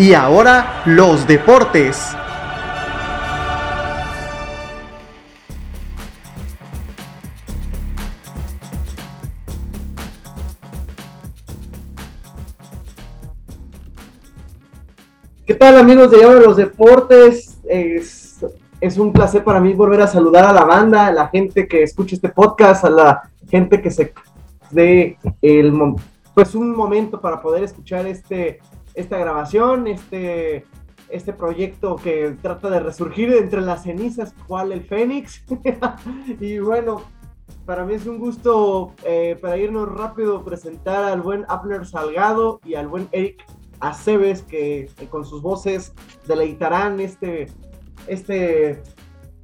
Y ahora los deportes. ¿Qué tal amigos de Ahora los Deportes? Es, es, un placer para mí volver a saludar a la banda, a la gente que escucha este podcast, a la gente que se dé el, pues un momento para poder escuchar este, esta grabación, este, este proyecto que trata de resurgir entre las cenizas, cual el Fénix. y bueno, para mí es un gusto, eh, para irnos rápido, presentar al buen Abner Salgado y al buen Eric Aceves, que, con sus voces deleitarán este, este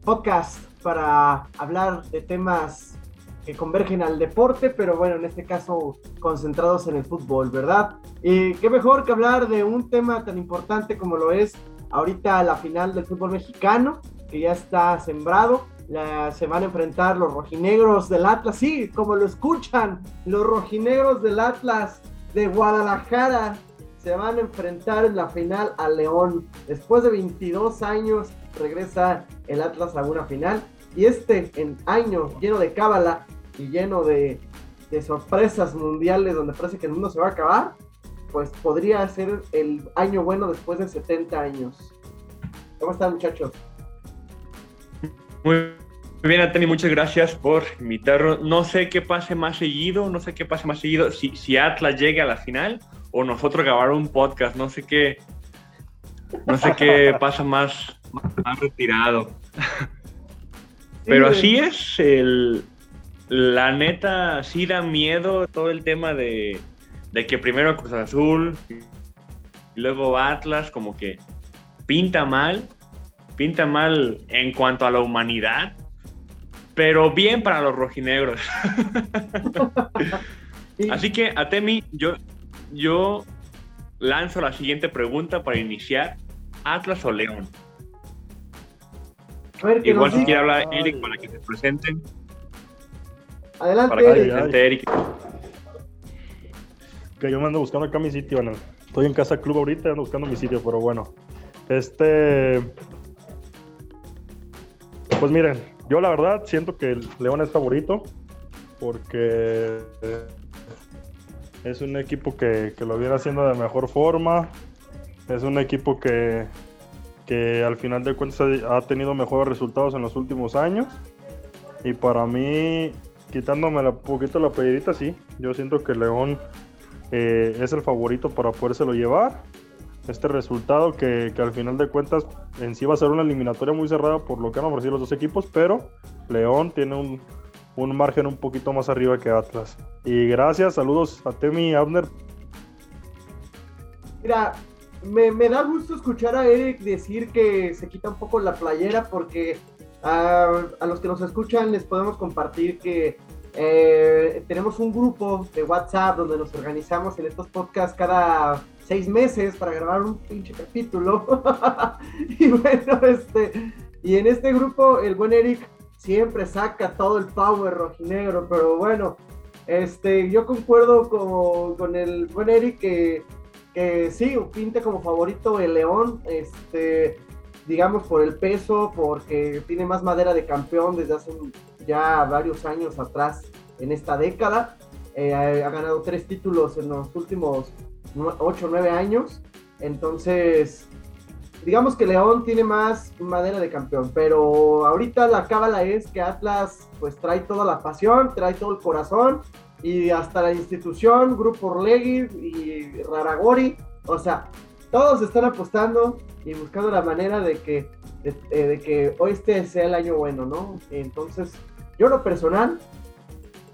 podcast para hablar de temas que convergen al deporte, pero bueno, en este caso concentrados en el fútbol, ¿verdad? Y qué mejor que hablar de un tema tan importante como lo es ahorita la final del fútbol mexicano, que ya está sembrado. se van a enfrentar los rojinegros del Atlas, sí, como lo escuchan, los rojinegros del Atlas de Guadalajara se van a enfrentar en la final a León. Después de 22 años regresa el Atlas a una final. Y este en año lleno de cábala y lleno de, sorpresas mundiales donde parece que el mundo se va a acabar, pues podría ser el año bueno después de 70 años. ¿Cómo están muchachos? Muy bien, Anthony, muchas gracias por invitarnos. No sé qué pase más seguido, no sé qué pase más seguido, si, si Atlas llegue a la final o nosotros grabar un podcast, no sé qué, no sé qué pasa más, más retirado. Pero así es, el, la neta sí da miedo todo el tema de, que primero Cruz Azul y luego Atlas como que pinta mal, pinta mal en cuanto a la humanidad, pero bien para los rojinegros. Así que, Atemi, yo, yo lanzo la siguiente pregunta para iniciar. ¿Atlas o León? Igual si quiere hablar Eric para que se presenten. Adelante, Eric. Que yo me ando buscando acá mi sitio, Estoy en casa club ahorita, ando buscando mi sitio, pero bueno. Este. Pues miren, yo la verdad siento que el León es favorito. Porque es un equipo que, que lo viene haciendo de mejor forma. Es un equipo que, que al final de cuentas ha tenido mejores resultados en los últimos años. Y para mí quitándome un poquito la playerita, sí. Yo siento que León eh, es el favorito para podérselo llevar. Este resultado que, al final de cuentas en sí va a ser una eliminatoria muy cerrada por lo que han ofrecido los dos equipos, pero León tiene un, un margen un poquito más arriba que Atlas. Y gracias, saludos a Temi Abner. Mira, me da gusto escuchar a Eric decir que se quita un poco la playera porque a, los que nos escuchan les podemos compartir que eh, tenemos un grupo de WhatsApp donde nos organizamos en estos podcasts cada seis meses para grabar un pinche capítulo. y bueno, este, y en este grupo el buen Eric siempre saca todo el power rojinegro, pero bueno, este, yo concuerdo con, con el buen Eric que, que sí, pinta como favorito el León, este, digamos, por el peso, porque tiene más madera de campeón desde hace ya varios años atrás en esta década. Eh, ha ganado tres títulos en los últimos 8 o 9 años. Entonces, digamos que León tiene más madera de campeón, pero ahorita la cábala es que Atlas pues trae toda la pasión, trae todo el corazón y hasta la institución, Grupo Orlegui y Raragori, o sea, todos están apostando y buscando la manera de que, de, eh, que hoy este sea el año bueno, ¿no? Entonces, yo lo personal,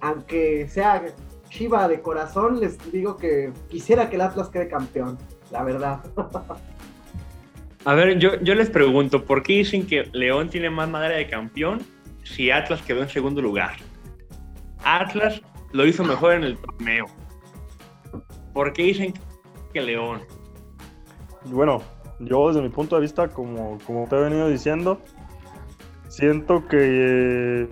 aunque sea Chiva de corazón, les digo que quisiera que el Atlas quede campeón, la verdad. A ver, yo, yo les pregunto, ¿por qué dicen que León tiene más madera de campeón si Atlas quedó en segundo lugar? Atlas lo hizo mejor en el torneo. ¿Por qué dicen que León? Bueno, yo desde mi punto de vista, como, como te he venido diciendo, siento que eh,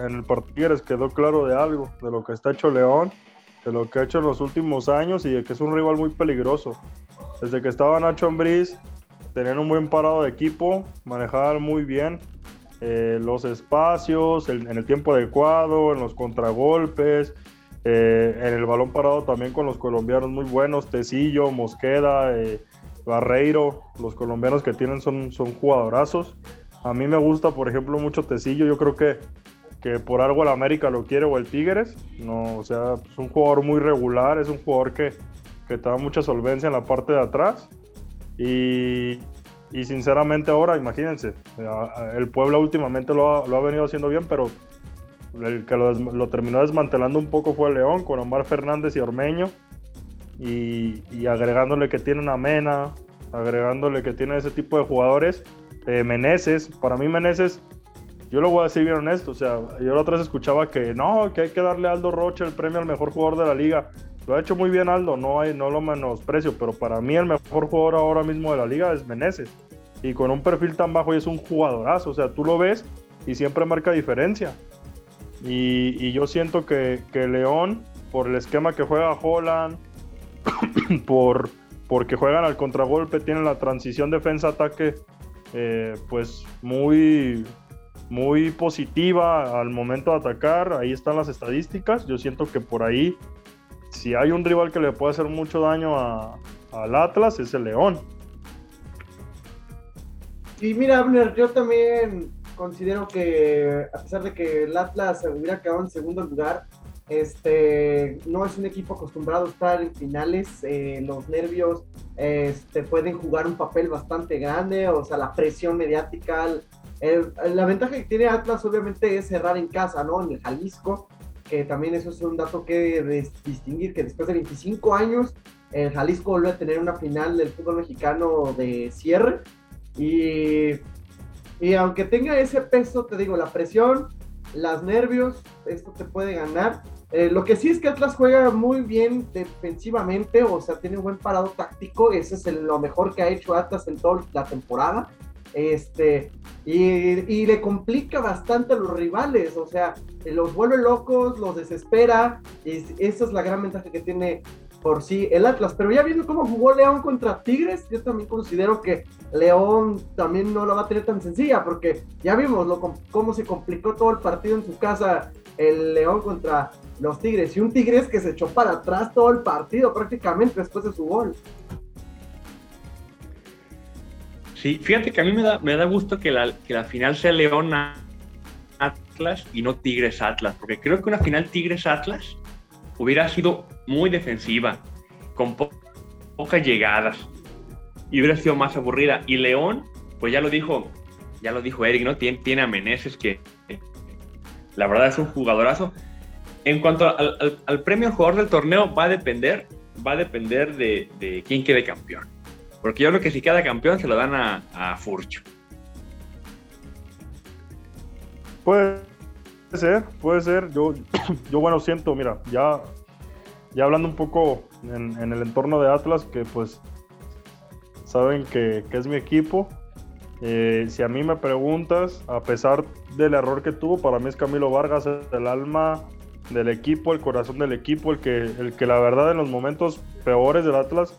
en el partido quedó claro de algo, de lo que está hecho León, de lo que ha hecho en los últimos años y de que es un rival muy peligroso. desde que estaba Nacho Ambriz, tenían un buen parado de equipo, manejaban muy bien eh, los espacios, en el tiempo adecuado, en los contragolpes, eh, en el balón parado también con los colombianos muy buenos, Tecillo, Mosqueda, Barreiro, los colombianos que tienen son, son jugadorazos. A mí me gusta, por ejemplo, mucho Tecillo, yo creo que, que por algo el América lo quiere o el Tigres, no, o sea, es un jugador muy regular, es un jugador que, que te da mucha solvencia en la parte de atrás. Y, y sinceramente ahora, imagínense, el Puebla últimamente lo ha, lo ha venido haciendo bien, pero el que lo, terminó desmantelando un poco fue León con Omar Fernández y Ormeño. Y, y, agregándole que tiene una Mena, agregándole que tiene ese tipo de jugadores. Eh, Meneses, para mí Meneses, yo lo voy a decir bien honesto, o sea, yo la otra vez escuchaba que no, que hay que darle a Aldo Rocha el premio al mejor jugador de la liga. Lo ha hecho muy bien Aldo, no, hay, no lo menosprecio, pero para mí el mejor jugador ahora mismo de la liga es Meneses. Y con un perfil tan bajo y es un jugadorazo, o sea, tú lo ves y siempre marca diferencia. Y, yo siento que, León, por el esquema que juega Holland, por, porque juegan al contragolpe, tienen la transición defensa-ataque, eh, pues muy, muy positiva al momento de atacar. Ahí están las estadísticas. Yo siento que por ahí, si hay un rival que le puede hacer mucho daño al Atlas, es el León. Y mira, Abner, yo también considero que a pesar de que el Atlas hubiera quedado en segundo lugar, este, no es un equipo acostumbrado a estar en finales, eh, los nervios este, pueden jugar un papel bastante grande, o sea, la presión mediática, la ventaja que tiene Atlas obviamente es cerrar en casa, ¿no? En el Jalisco, que también eso es un dato que distinguir, que después de 25 años, el Jalisco vuelve a tener una final del fútbol mexicano de cierre, y y aunque tenga ese peso, te digo, la presión, los nervios, esto te puede ganar. Eh, lo que sí es que Atlas juega muy bien defensivamente, o sea, tiene un buen parado táctico. Ese es lo mejor que ha hecho Atlas en toda la temporada. Este, y, le complica bastante a los rivales, o sea, los vuelve locos, los desespera. Y esa es la gran ventaja que tiene por sí el Atlas. Pero ya viendo cómo jugó León contra Tigres, yo también considero que León también no la va a tener tan sencilla, porque ya vimos lo, cómo se complicó todo el partido en su casa el León contra los Tigres. Y un Tigres que se echó para atrás todo el partido prácticamente después de su gol. Sí, fíjate que a mí me da, me da gusto que la, que la final sea León Atlas y no Tigres Atlas, porque creo que una final Tigres Atlas hubiera sido muy defensiva, con pocas llegadas, y hubiera sido más aburrida. Y León, pues ya lo dijo, ya lo dijo Eric, ¿no? Tiene, tiene a Meneses que la verdad es un jugadorazo. En cuanto al, premio al jugador del torneo, va a depender, va a depender de, quién quede campeón. Porque yo creo que si queda campeón se lo dan a, a Furcho. Puede ser, puede ser. Yo, yo bueno, siento, mira, ya ya hablando un poco en, el entorno de Atlas, que pues saben que, es mi equipo. Eh, si a mí me preguntas, a pesar del error que tuvo, para mí es Camilo Vargas el alma del equipo, el corazón del equipo, el que, el que la verdad en los momentos peores del Atlas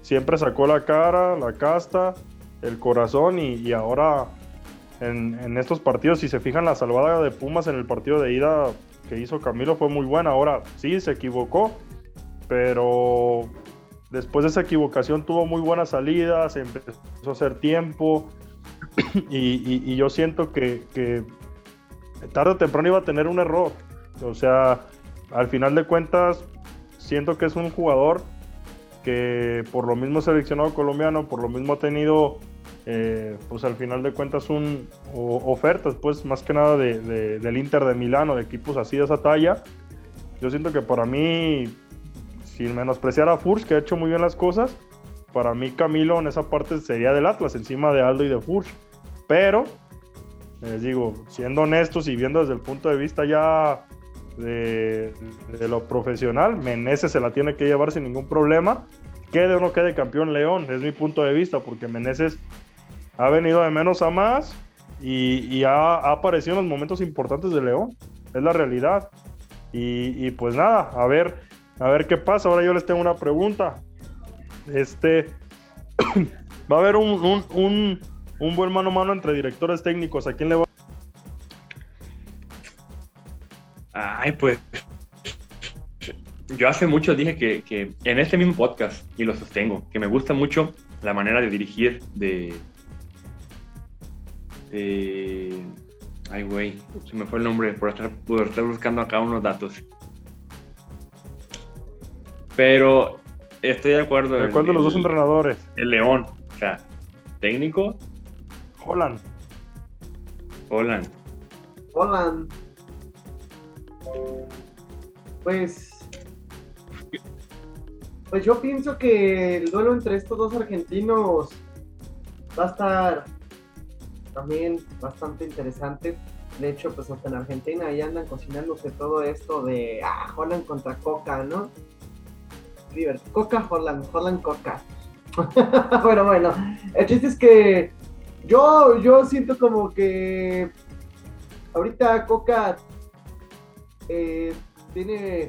siempre sacó la cara, la casta, el corazón y, ahora en, estos partidos, si se fijan la salvada de Pumas en el partido de ida, que hizo Camilo fue muy buena. Ahora sí, se equivocó, pero después de esa equivocación tuvo muy buenas salidas, empezó a hacer tiempo y, yo siento que, que, tarde o temprano iba a tener un error. O sea, al final de cuentas, siento que es un jugador que por lo mismo seleccionado colombiano, por lo mismo ha tenido eh, pues al final de cuentas un, ofertas, pues más que nada de, del Inter de Milano, de equipos así de esa talla. Yo siento que para mí, sin menospreciar a Furs, que ha hecho muy bien las cosas, para mí Camilo en esa parte sería del Atlas, encima de Aldo y de Furs. Pero, les digo, siendo honestos y viendo desde el punto de vista ya de, de lo profesional, Meneses se la tiene que llevar sin ningún problema. Quede o no quede campeón León, es mi punto de vista, porque Meneses ha venido de menos a más y, ha, aparecido en los momentos importantes de León. Es la realidad. Y, pues nada, a ver, a ver qué pasa. Ahora yo les tengo una pregunta. Este, va a haber un, un, un, buen mano a mano entre directores técnicos. ¿A quién le va? Ay, pues. Yo hace mucho dije que, que en este mismo podcast, y lo sostengo, que me gusta mucho la manera de dirigir de. De ay, güey, se me fue el nombre por estar, por estar buscando acá unos datos. Pero estoy de acuerdo. ¿De cuál de los dos entrenadores? El León. O sea, técnico, Holland. Holland. Holland. Pues. Pues yo pienso que el duelo entre estos dos argentinos va a estar también bastante interesante. De hecho, pues hasta en Argentina ahí andan cocinándose todo esto de ah, Holland contra Coca, ¿no? River, Coca, Holland, Holland, Coca. bueno, bueno, el chiste es que yo, yo siento como que ahorita Coca eh, tiene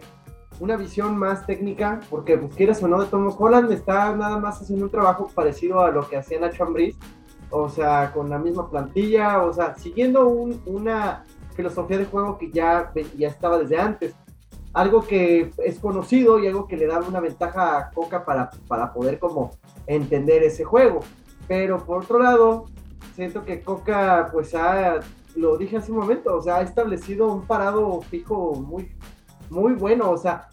una visión más técnica, porque pues quieras o no, de Tom Holland está nada más haciendo un trabajo parecido a lo que hacía Nacho Ambriz, o sea, con la misma plantilla, o sea, siguiendo un, una filosofía de juego que ya, ya estaba desde antes. Algo que es conocido y algo que le da una ventaja a Coca para, para poder como entender ese juego. Pero por otro lado, siento que Coca pues ha, lo dije hace un momento, o sea, ha establecido un parado fijo muy, muy bueno. O sea,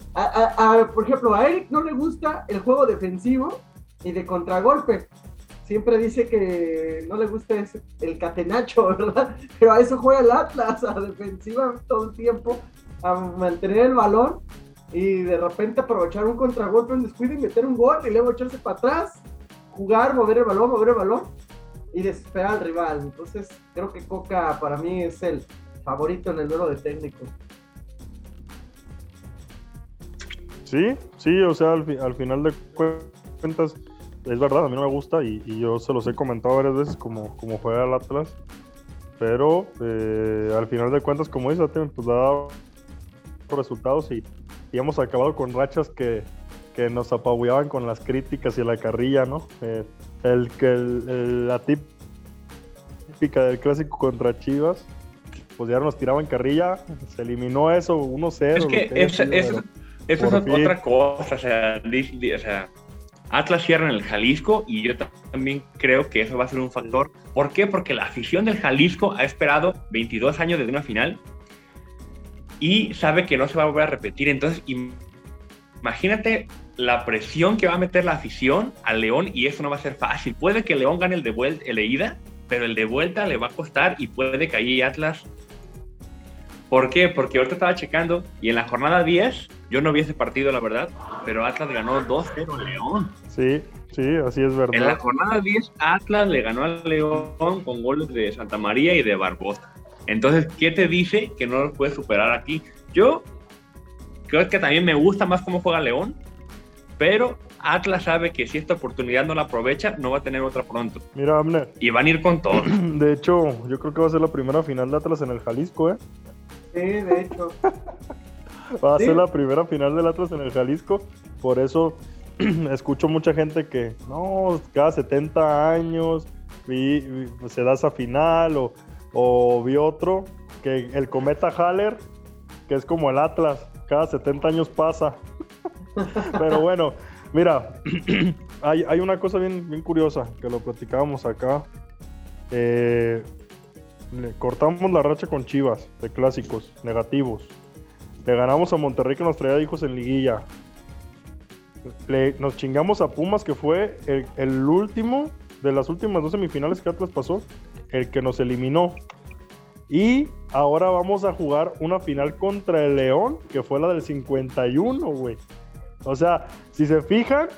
por ejemplo, a Eric no le gusta el juego defensivo y de contragolpe. Siempre dice que no le gusta el catenacho, ¿verdad? Pero a eso juega el Atlas, a defensiva todo el tiempo, a mantener el balón y de repente aprovechar un contragolpe, un descuido y meter un gol y luego echarse para atrás, jugar, mover el balón, mover el balón y desesperar al rival. Entonces, creo que Coca para mí es el favorito en el duelo de técnicos. Sí, sí, o sea, al, final de cuentas, es verdad, a mí no me gusta y, y yo se los he comentado varias veces como, como juega el Atlas, pero eh, al final de cuentas, como dice, pues ha dado resultados y, y, hemos acabado con rachas que, que, nos apabullaban con las críticas y la carrilla, ¿no? Eh, el que el, el, la típica del clásico contra Chivas, pues ya nos tiraban carrilla, se eliminó eso 1-0. Es que, que eso es fin. otra cosa, o sea, o sea, Atlas cierra en el Jalisco y yo también creo que eso va a ser un factor. ¿Por qué? Porque la afición del Jalisco ha esperado 22 años desde una final y sabe que no se va a volver a repetir. Entonces, imagínate la presión que va a meter la afición al León y eso no va a ser fácil. Puede que León gane el de vuelta, el de ida, pero el de vuelta le va a costar y puede que ahí Atlas. ¿Por qué? Porque ahorita estaba checando y en la jornada 10 yo no vi ese partido, la verdad, pero Atlas ganó 2-0 a León. Sí, sí, así es verdad. En la jornada 10 Atlas le ganó al León con goles de Santa María y de Barbosa. Entonces, ¿qué te dice que no lo puedes superar aquí? Yo creo que también me gusta más cómo juega León, pero Atlas sabe que si esta oportunidad no la aprovecha, no va a tener otra pronto. Mira, Amner. Y van a ir con todo. De hecho, yo creo que va a ser la primera final de Atlas en el Jalisco, ¿eh? Sí, de hecho. va a ¿Sí? ser la primera final del Atlas en el Jalisco. Por eso escucho mucha gente que, no, cada 70 años vi, vi, se da esa final o, o vi otro, que el cometa Haller, que es como el Atlas, cada 70 años pasa. Pero bueno, mira, hay, hay, una cosa bien, bien curiosa que lo platicábamos acá. Eh, cortamos la racha con Chivas de clásicos negativos. Le ganamos a Monterrey que nos traía hijos en liguilla. Le, nos chingamos a Pumas que fue el, el, último de las últimas dos semifinales que Atlas pasó, el que nos eliminó. Y ahora vamos a jugar una final contra el León, que fue la del 51, güey. O sea, si se fijan,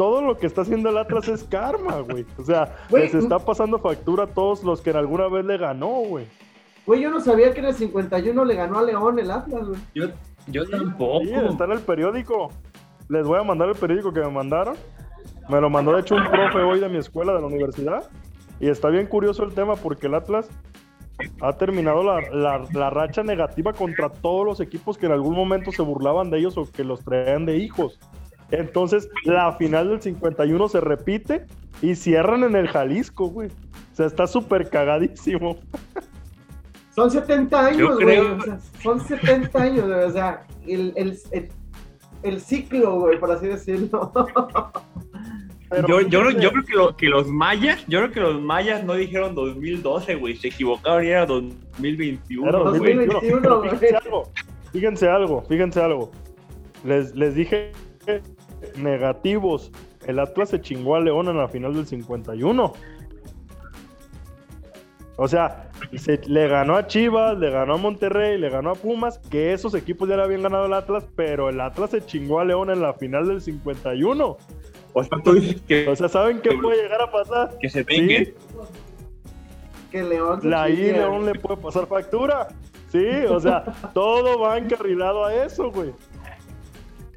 todo lo que está haciendo el Atlas es karma, güey. O sea, wey, les está pasando factura a todos los que en alguna vez le ganó, güey. Güey, yo no sabía que en el 51 le ganó a León el Atlas, güey. Yo, yo tampoco. Sí, está en el periódico. Les voy a mandar el periódico que me mandaron. Me lo mandó, de hecho, un profe hoy de mi escuela, de la universidad. Y está bien curioso el tema porque el Atlas ha terminado la, la, la, racha negativa contra todos los equipos que en algún momento se burlaban de ellos o que los traían de hijos. Entonces, la final del 51 se repite y cierran en el Jalisco, güey. O sea, está súper cagadísimo. Son 70 años, Yo güey. creo- O sea, son 70 años, güey. O sea, el, el, el, el ciclo, güey, por así decirlo. Pero- Yo, yo, creo- yo creo que, lo- que los mayas, yo creo que los mayas no dijeron 2012, güey, se equivocaron y era 2021, Era güey. 2021. 2021, Pero fíjense algo, fíjense algo, fíjense algo. Les, les dije negativos. El Atlas se chingó a León en la final del 51. O sea, se, le ganó a Chivas, le ganó a Monterrey, le ganó a Pumas, que esos equipos ya le habían ganado al Atlas, pero el Atlas se chingó a León en la final del 51. O sea, tú dices que, O sea, ¿saben qué puede llegar a pasar? que se Sí, vengue. que León se la I chingue. León le puede pasar factura. Sí, o sea, todo va encarrilado a eso, güey.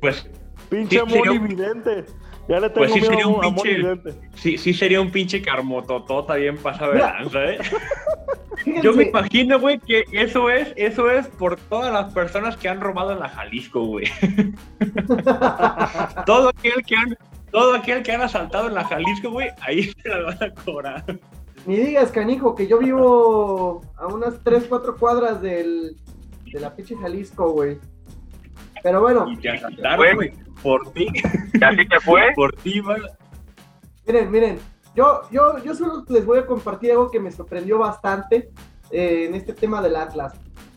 Pues Pinche Sí, sería Vidente. Ya le tengo Pues sí, miedo sería un a pinche- Vidente. sí, sí sería un pinche carmototota bien pasado de lanza, ¿eh? Yo me imagino, güey, que eso es, eso es por todas las personas que han robado en la Jalisco, güey. todo aquel que han, todo aquel que han asaltado en la Jalisco, güey, ahí se la van a cobrar. Ni digas, canijo, que yo vivo a unas 3, 4 cuadras del, de la pinche Jalisco, güey. Pero bueno, Y te asaltaron, güey, por ti, ¿Y así te fue? por ti, güey. miren, miren, yo, yo, yo solo les voy a compartir algo que me sorprendió bastante eh, en este tema del Atlas.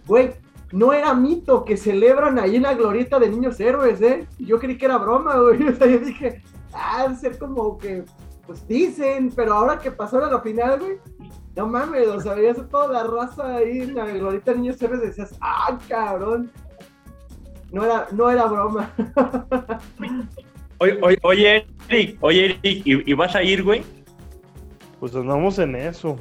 Güey, no era mito que celebran ahí en la glorieta de niños héroes, ¿eh? Yo creí que era broma, güey. O sea, yo dije, ah, ser como que, pues dicen, pero ahora que pasó a la final, güey, no mames, o sea, veías toda la raza ahí en la glorieta de niños héroes y decías, ah, cabrón. No era, no era broma. Oye, oye, oye, Eric, oye, Eric, ¿y, y vas a ir, güey? Pues andamos en eso.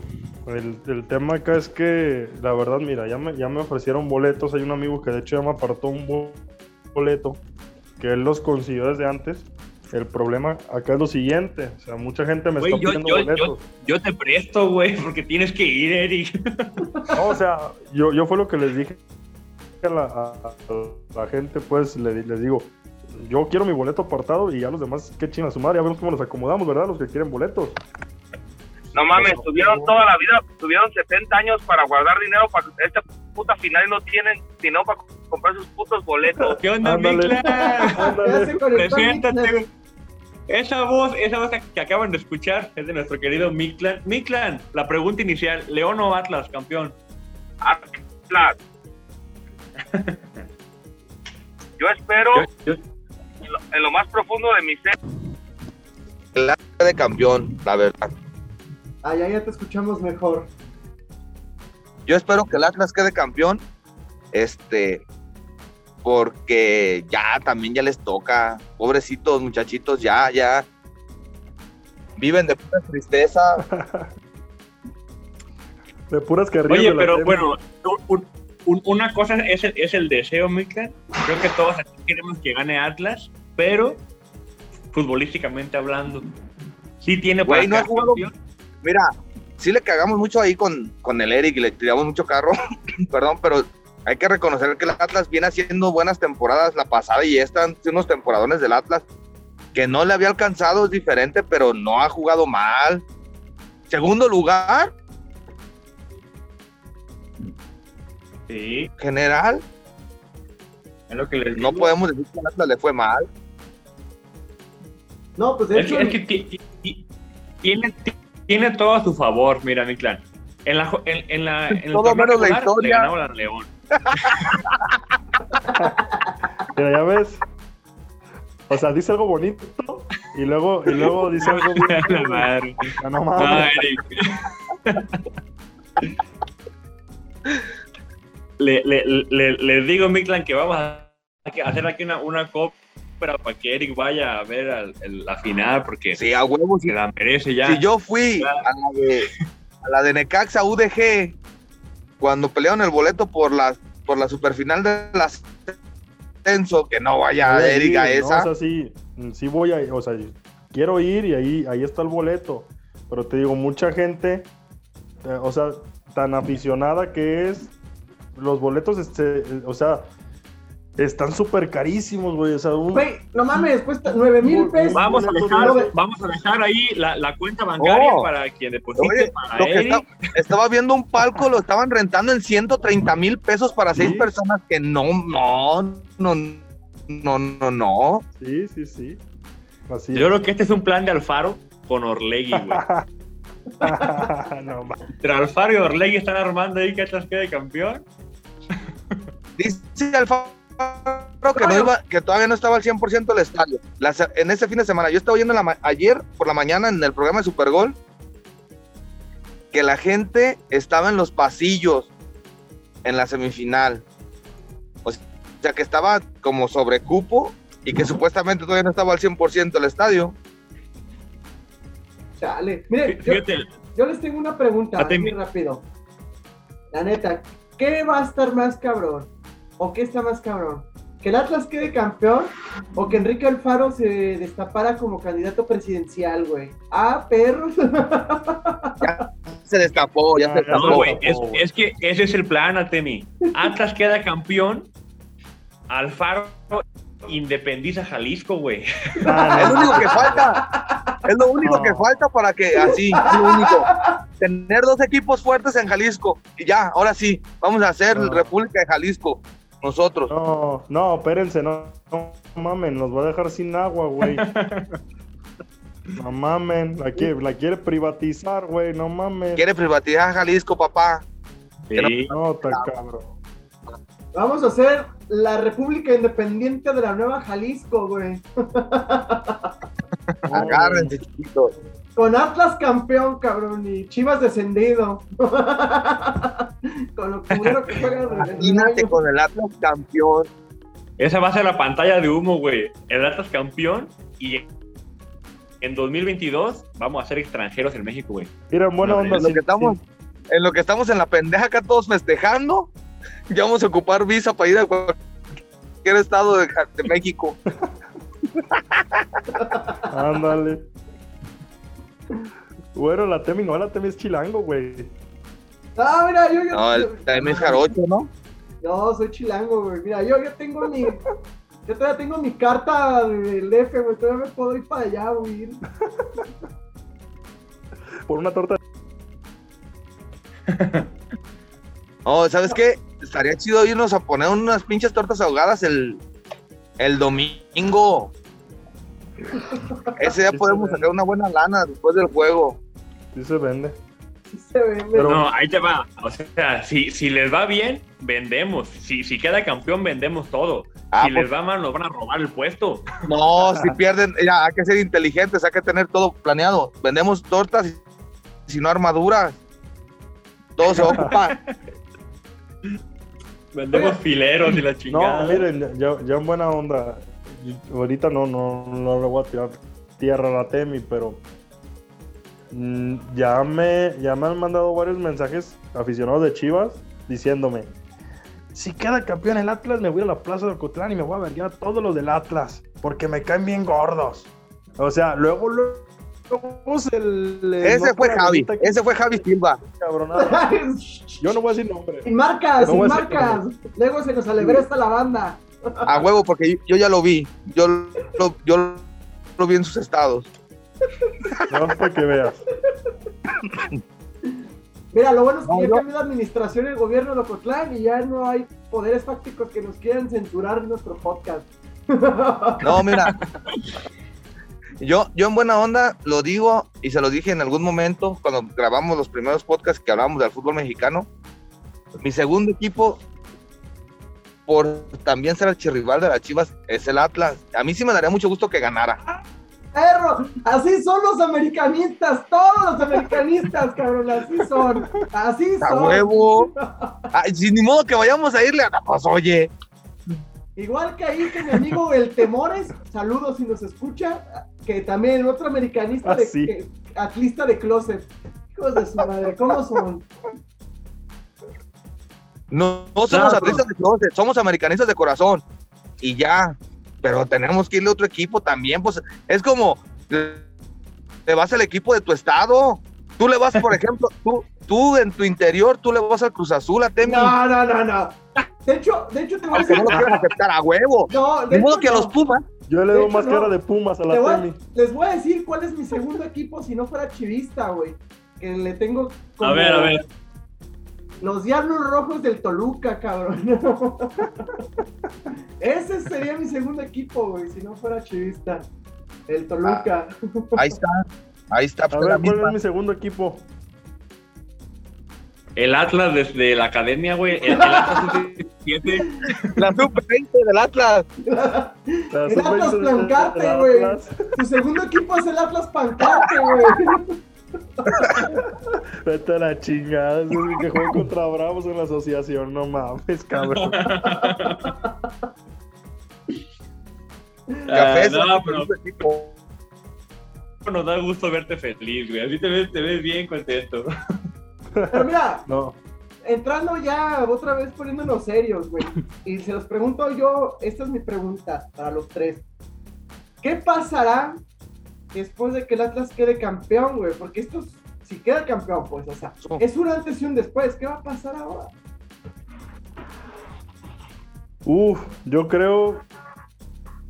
El, el tema acá es que, la verdad, mira, ya me, ya me ofrecieron boletos. Hay un amigo que de hecho ya me apartó un bo- boleto que él los consiguió desde antes. El problema acá es lo siguiente. O sea, mucha gente me Güey, está yo- pidiendo yo- boletos. Yo te presto, güey, porque tienes que ir, Eric. No, o sea, yo, yo fue lo que les dije a la, a- a la gente, pues le- les digo, yo quiero mi boleto apartado y ya los demás, qué china su madre, ya vemos cómo los acomodamos, ¿verdad? Los que quieren boletos. No mames, tuvieron toda la vida, tuvieron 70 años para guardar dinero para esta puta final y no tienen dinero para comprar sus putos boletos. ¿Qué onda, Ándale. Mikla? Ándale. Preséntate. Esa voz, esa voz que acaban de escuchar es de nuestro querido Miklan. Miklan, la pregunta inicial, ¿León o Atlas, campeón? Atlas. Yo espero Yo- yo- en lo, en lo más profundo de mi ser el Atlas de campeón, la verdad. Ah, ya, ya te escuchamos mejor. Yo espero que el Atlas quede campeón, este, porque ya también ya les toca, pobrecitos muchachitos, ya, ya viven de pura tristeza. De puras carrillas. Oye, pero bueno, un- un- una cosa es el, es el deseo, Miklan. Creo que todos aquí queremos que gane Atlas, pero futbolísticamente hablando, sí tiene para Güey, no ha quedar jugado- campeón. Mira, sí le cagamos mucho ahí con, con el Eric y le tiramos mucho carro, perdón, pero hay que reconocer que el Atlas viene haciendo buenas temporadas la pasada y están unos temporadones del Atlas que no le había alcanzado, es diferente, pero no ha jugado mal. Segundo lugar, Sí, general, es lo que les no digo. podemos decir que al Atlas le fue mal. No, pues de Es hecho, que, es tiene, ti- tiene todo a su favor, mira, mi clan. En la, en, en la, en el Todo torneo menos la historia. Le ganamos al León. Mira, ya ves. O sea, dice algo bonito y luego, y luego dice algo bien. La madre. No mames. Le, le, le, les digo, Miklan, que vamos a hacer aquí una, una copia para que Eric vaya a ver al- el- la final, porque Sí, a huevos. se la merece ya. Si yo fui a la de, a la de Necaxa UDG cuando pelearon el boleto por la, por la superfinal de la ascenso, que no vaya a Eric a ir, ¿no? esa. O sea, sí, sí voy a o sea, quiero ir y ahí, ahí está el boleto. Pero te digo, mucha gente, eh, o sea, tan aficionada que es, los boletos, este, o sea, están súper carísimos, güey. O sea, un... Güey, no mames, cuesta 9 mil pesos. Vamos a dejar, de- vamos a dejar ahí la, la cuenta bancaria Oh. para quien deposite Oye, para lo que está- estaba viendo un palco, lo estaban rentando en 130 mil pesos para seis personas que no, no, no, no, no, no. Sí, sí, sí. Así Yo creo que este es un plan de Alfaro con Orlegui, güey. no, Entre Alfaro y Orlegui están armando ahí que Atlas quede campeón. Dice Alfaro que, no iba, que todavía no estaba al 100% el estadio. En ese fin de semana, yo estaba oyendo la ayer por la mañana en el programa de Supergol que la gente estaba en los pasillos en la semifinal. O sea, que estaba como sobre cupo y que supuestamente todavía no estaba al 100% el estadio. Chale. Yo, Fíjate, yo les tengo una pregunta muy mi- rápido. La neta, ¿qué va a estar más cabrón? ¿O qué está más cabrón? ¿Que el Atlas quede campeón o que Enrique Alfaro se destapara como candidato presidencial, güey? Ah, perros. Se destapó, ya se Ya, ya destapó. no, güey, es, tampoco, güey. es que ese es el plan, Atemi. Atlas queda campeón, Alfaro independiza Jalisco, güey. Es lo único que falta. Es lo único No. que falta para que así, es lo único. Tener dos equipos fuertes en Jalisco. Y ya, ahora sí, vamos a hacer No. República de Jalisco. Nosotros. no, no, espérense, no, no mamen, nos va a dejar sin agua, güey. No mamen, la quiere, la quiere privatizar, güey, no mames. Quiere privatizar Jalisco, papá. Sí. No, está cabrón. Vamos a hacer la República Independiente de la Nueva Jalisco, güey. Agárrense, chiquitos. Con Atlas campeón, cabrón, y Chivas descendido. con lo que juegan en el Imagínate con el Atlas campeón. Esa va a ser la pantalla de humo, güey. El Atlas campeón y en 2022 vamos a ser extranjeros en México, güey. Mira, en buena No, onda. Lo que estamos, en lo que estamos en la pendeja acá todos festejando, ya vamos a ocupar visa para ir a cualquier estado de, de México. Ándale. Bueno, la Temi, no, la Temi es chilango, güey. Ah, mira, yo, yo, No, yo- también es jarocho, ¿no? No, soy chilango, güey. Mira, yo, yo tengo mi. Yo todavía tengo mi carta del F, güey. Todavía me puedo ir para allá, güey. Por una torta. No, ¿sabes qué? Estaría chido irnos a poner unas pinches tortas ahogadas el, el domingo. Ese día Sí, podemos sacar una buena lana después del juego. Sí se vende. Sí se ve, Pero- No, ahí te va. O sea, si, si les va bien, vendemos. Si, si queda campeón, vendemos todo. Ah, si pues, les va mal, nos van a robar el puesto. no, si pierden, ya hay que ser inteligentes, hay que tener todo planeado. Vendemos tortas y si no armaduras. Todo se ocupa. Vendemos fileros y la chingada. No, miren, ya, ya en buena onda. yo- Ahorita no, no, no le voy a tirar tierra a la Temi, pero mm, ya me, ya me han mandado varios mensajes aficionados de Chivas diciéndome: Si queda campeón el Atlas, me voy a la plaza de Ocotlán y me voy a ver a todos los del Atlas, porque me caen bien gordos. O sea, luego, luego se le Ese fue la Javi, que- ese fue Javi Silva. cabronada. Yo no voy a decir nombre. Sin marcas, No sin marcas. Luego se nos alebresta la banda. A huevo, porque yo, yo ya lo vi. Yo lo, yo lo vi en sus estados. No, para que veas. Mira, lo bueno es que No, ya cambió de administración el gobierno de Ocotlán y ya no hay poderes fácticos que nos quieran censurar nuestro podcast. No, mira. Yo, yo en buena onda lo digo y se lo dije en algún momento cuando grabamos los primeros podcasts que hablamos del fútbol mexicano. Mi segundo equipo, por también ser archirrival de las Chivas, es el Atlas. A mí sí me daría mucho gusto que ganara. Perro, así son los americanistas, todos los americanistas, cabrón, así son, así ¡A son. huevo! Ay, sin ni modo que vayamos a irle a pues, oye. Igual que ahí que mi amigo El Temores, saludos si nos escucha, que también otro americanista Ah, de sí. que- atlista de closet. Hijos de su madre, ¿cómo son? No, no somos Claro. atletas de closet, somos americanistas de corazón. Y ya. Pero tenemos que irle a otro equipo también. Pues es como te vas al equipo de tu estado. Tú le vas, por ejemplo, tú, tú en tu interior, tú le vas al Cruz Azul, a Temi. No, no, no, no. De hecho, de hecho te voy a decir. no lo quieran aceptar a huevo. No, de De modo hecho, que a no. los Pumas. Yo le doy más no. cara de Pumas a la voy a- Temi. les voy a decir cuál es mi segundo equipo si no fuera chivista, güey. Que le tengo como A ver, a ver. los Diablos Rojos del Toluca, cabrón. Ese sería mi segundo equipo, güey, si no fuera chivista. El Toluca. Ahí está. Ahí está. A pues, ver, la ¿cuál es mi segundo equipo? El Atlas desde la academia, güey. El, el Atlas 17. La sub-20 del Atlas. La El Atlas sub-20 Plancarte, güey. Tu segundo equipo es el Atlas Pancarte, güey. Vete a la chingada. Es el que juega contra Bravos en la asociación. No mames, cabrón. Café es no, pero nos da gusto verte feliz, güey. Así te ves, te ves bien contento. Pero mira, No. entrando ya otra vez poniéndonos serios, güey. Y se los pregunto yo, esta es mi pregunta para los tres. ¿Qué pasará después de que el Atlas quede campeón, güey? Porque esto, si queda campeón, pues, o sea, es un antes y un después. ¿Qué va a pasar ahora? Uf, yo creo.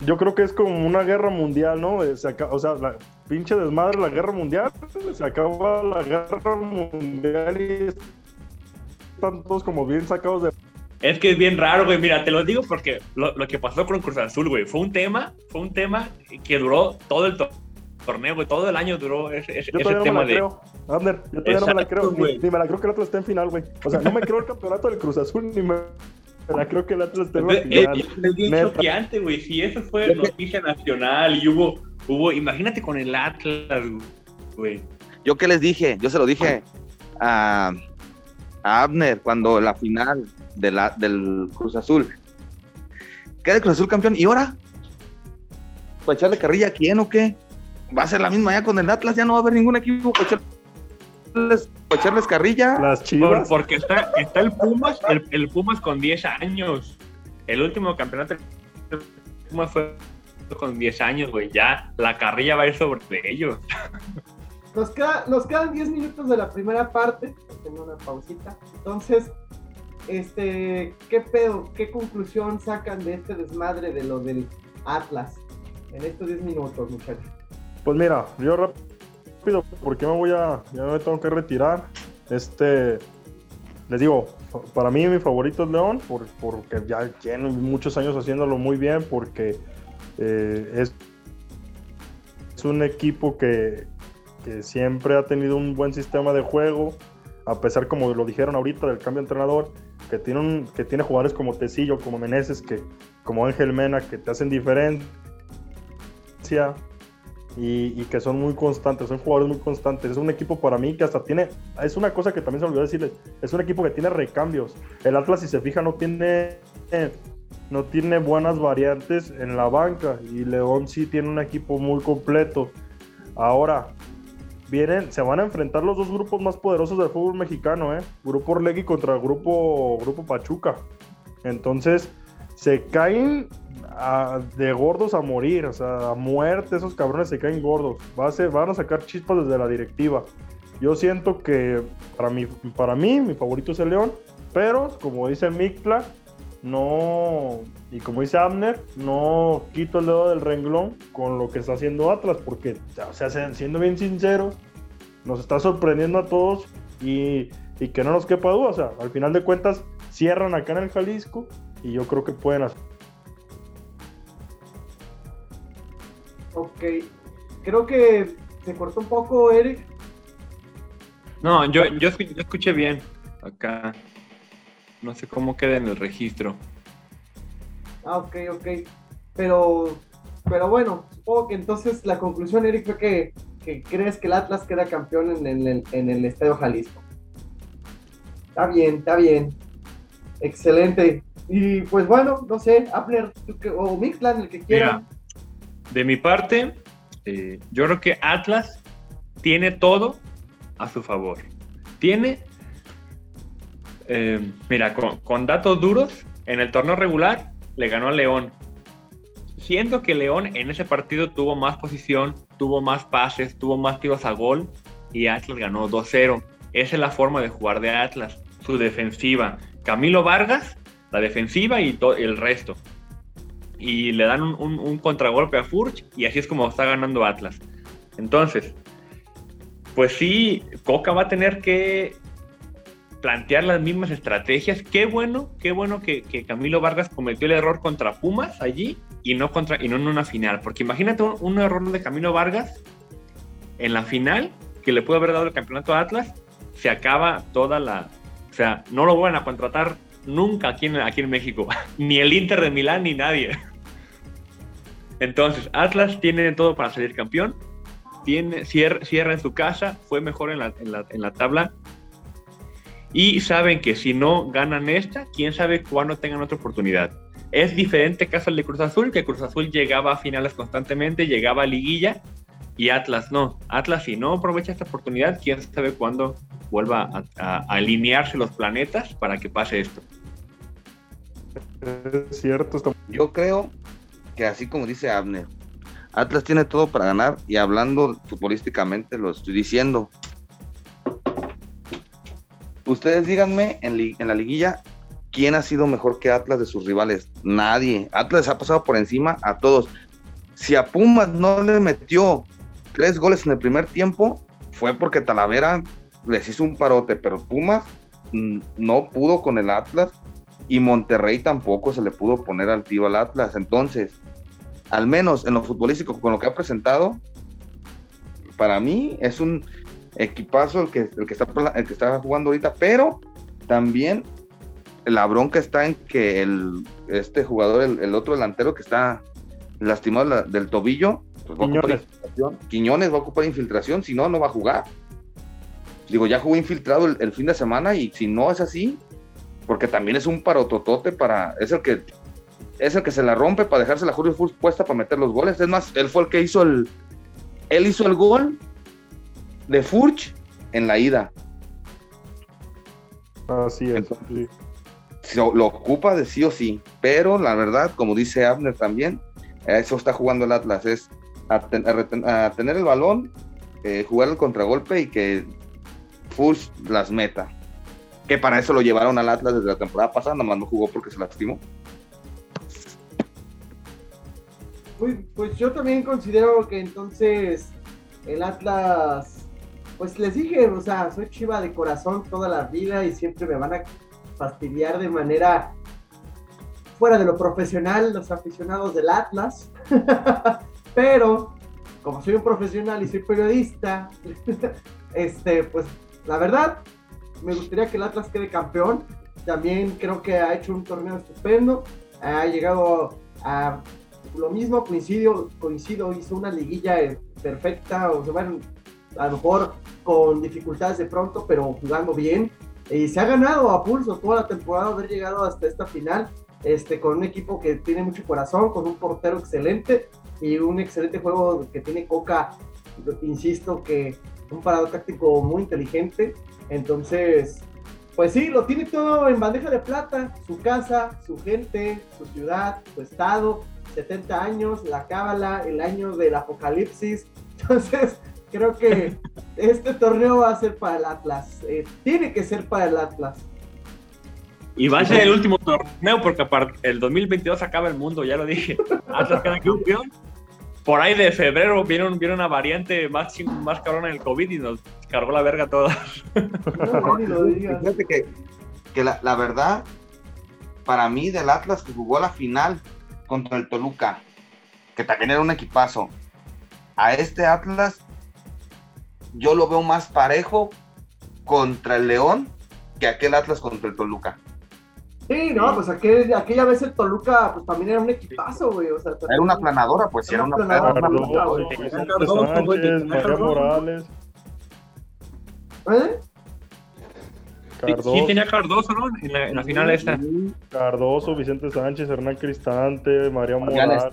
Yo creo que es como una guerra mundial, ¿no? O sea, la pinche desmadre, la guerra mundial. Se acaba la guerra mundial y están todos como bien sacados de. Es que es bien raro, güey. Mira, te lo digo porque lo, lo que pasó con Cruz Azul, güey, fue un tema, fue un tema que duró todo el to- torneo, güey. Todo el año duró ese, ese- Yo ese todavía no tema me la de. creo. Abner, yo todavía no me la creo. Ni, güey. ni me la creo que el Atlas esté en final, güey. O sea, no me creo el campeonato del Cruz Azul, ni me, la creo que el Atlas esté en la Es, final. es- es bien choqueante, güey. Si eso fue noticia nacional y hubo, hubo, imagínate con el Atlas, güey. Yo que les dije, yo se lo dije a, a Abner cuando la final de la, del Cruz Azul. Queda el Cruz Azul campeón. ¿Y ahora? ¿Para echarle carrilla a quién o qué? Va a ser la misma ya con el Atlas, ya no va a haber ningún equipo para echarles, para echarles carrilla. Las Por- chivas. porque está, está el Pumas, el, el Pumas con 10 años. El último campeonato del Pumas fue con 10 años, güey. Ya la carrilla va a ir sobre ellos. Nos, queda, nos quedan 10 minutos de la primera parte. Tengo una pausita. Entonces, este, ¿qué pedo? ¿Qué conclusión sacan de este desmadre de lo del Atlas? En estos 10 minutos, muchachos. Pues mira, yo rápido, porque me voy a. Ya me tengo que retirar. Este. Les digo, para mí mi favorito es León, por- porque ya tiene muchos años haciéndolo muy bien, porque eh, es, es un equipo que, que siempre ha tenido un buen sistema de juego, a pesar, como lo dijeron ahorita, del cambio de entrenador, que tiene, que tiene jugadores como Tecillo, como Meneses, que, como Ángel Mena, que te hacen diferencia y, y que son muy constantes, son jugadores muy constantes. Es un equipo para mí que hasta tiene, es una cosa que también se olvidó decirles, es un equipo que tiene recambios. El Atlas, si se fija, no tiene, no tiene buenas variantes en la banca y León sí tiene un equipo muy completo. Ahora, vienen, se van a enfrentar los dos grupos más poderosos del fútbol mexicano, ¿eh? Grupo Orlegui contra grupo, grupo Pachuca. Entonces, se caen de gordos a morir, o sea, a muerte, esos cabrones se caen gordos. Van a sacar chispas desde la directiva. Yo siento que para mí, para mí, mi favorito es el León, pero como dice Mikla, no, y como dice Abner, no quito el dedo del renglón con lo que está haciendo Atlas, porque, o sea, se- siendo bien sinceros, nos está sorprendiendo a todos y, y que no nos quepa duda, o sea, al final de cuentas cierran acá en el Jalisco y yo creo que pueden hacer. Ok. Creo que se cortó un poco, Eric. No, yo, yo, yo escuché bien acá. No sé cómo queda en el registro. Ah, ok, ok. Pero, pero bueno, supongo que entonces la conclusión, Eric, fue que, que crees que el Atlas queda campeón en el, en- en el Estadio Jalisco. Está bien, está bien. Excelente. Y pues bueno, no sé, Abner tú que- o Mixlan, el que quiera. Mira, de mi parte, eh, yo creo que Atlas tiene todo a su favor. Tiene, eh, mira, con, datos duros, en el torneo regular le ganó a León. Siento que León en ese partido tuvo más posición, tuvo más pases, tuvo más tiros a gol y Atlas ganó 2-0. Esa es la forma de jugar de Atlas, su defensiva. Camilo Vargas la defensiva y el resto. Y le dan un, un, un contragolpe a Furch y así es como está ganando Atlas. Entonces, pues sí, Coca va a tener que plantear las mismas estrategias. Qué bueno, qué bueno que, Camilo Vargas cometió el error contra Pumas allí y no, contra, y no en una final. Porque imagínate un, un error de Camilo Vargas en la final que le pudo haber dado el campeonato a Atlas. Se acaba toda la. O sea, no lo van a contratar nunca aquí en, aquí en México. ni el Inter de Milán ni nadie. Entonces, Atlas tiene todo para salir campeón. Tiene, cierra, cierra en su casa, fue mejor en la, en la, en la tabla y saben que si no ganan esta, quién sabe cuándo tengan otra oportunidad. Es diferente caso el de Cruz Azul, que Cruz Azul llegaba a finales constantemente, llegaba a liguilla, y Atlas no. Atlas si no aprovecha esta oportunidad, quién sabe cuándo vuelva a, a, a alinearse los planetas para que pase esto. Es cierto. Yo creo que así como dice Abner, Atlas tiene todo para ganar y hablando futbolísticamente lo estoy diciendo. Ustedes díganme en, en, la liguilla quién ha sido mejor que Atlas de sus rivales. Nadie. Atlas ha pasado por encima a todos. Si a Pumas no le metió tres goles en el primer tiempo, fue porque Talavera les hizo un parote, pero Pumas no pudo con el Atlas y Monterrey tampoco se le pudo poner al tiro al Atlas. Entonces, al menos en lo futbolístico, con lo que ha presentado, para mí es un equipazo el que, el que, está, el que está jugando ahorita, pero también la bronca está en que el, este jugador, el, el otro delantero que está lastimado la, del tobillo, pues va Quiñones. A Quiñones va a ocupar infiltración, si no, no va a jugar. Digo, ya jugó infiltrado el, el, fin de semana y si no es así, porque también es un parototote para, es el que es el que se la rompe para dejarse la Julio Full puesta para meter los goles. Es más, él fue el que hizo el, él hizo el gol de Furch en la ida. Así es. Entonces, sí. Lo ocupa de sí o sí, pero la verdad, como dice Abner también, eso está jugando el Atlas, es a, ten, a, a tener el balón, eh, jugar el contragolpe y que Furch las meta. Que para eso lo llevaron al Atlas desde la temporada pasada, nada más no jugó porque se lastimó. Pues, pues yo también considero que entonces el Atlas pues les dije, o sea, soy chiva de corazón toda la vida y siempre me van a fastidiar de manera fuera de lo profesional los aficionados del Atlas. Pero como soy un profesional y soy periodista, este, pues la verdad, me gustaría que el Atlas quede campeón. También creo que ha hecho un torneo estupendo. Ha llegado a lo mismo, coincido, coincido hizo una liguilla perfecta, o sea, bueno, a lo mejor con dificultades de pronto, pero jugando bien. Y se ha ganado a pulso toda la temporada haber llegado hasta esta final, este, con un equipo que tiene mucho corazón, con un portero excelente y un excelente juego que tiene Coca, insisto, que un parado táctico muy inteligente. Entonces, pues sí, lo tiene todo en bandeja de plata, su casa, su gente, su ciudad, su estado, 70 años, la cábala, el año del apocalipsis. Entonces, creo que este torneo va a ser para el Atlas. Eh, tiene que ser para el Atlas. Y va a ser el último torneo porque el 2022 acaba el mundo, ya lo dije. Atlas queda campeón. Por ahí de febrero viene, viene una variante más, más cabrona del COVID y nos cargó la verga. No, no, Fíjate que, que la, la, verdad, para mí del Atlas que jugó la final contra el Toluca, que también era un equipazo, a este Atlas yo lo veo más parejo contra el León que aquel Atlas contra el Toluca. Sí, no, pues aquel, aquella vez el Toluca pues también era un equipazo, güey. O sea, era una planadora, pues era una planadora. María Morales. ¿Eh? Cardoso. Sí, tenía Cardoso, ¿no? En la, en la final esta. Cardoso, Vicente Sánchez, Hernán Cristante, María Morales.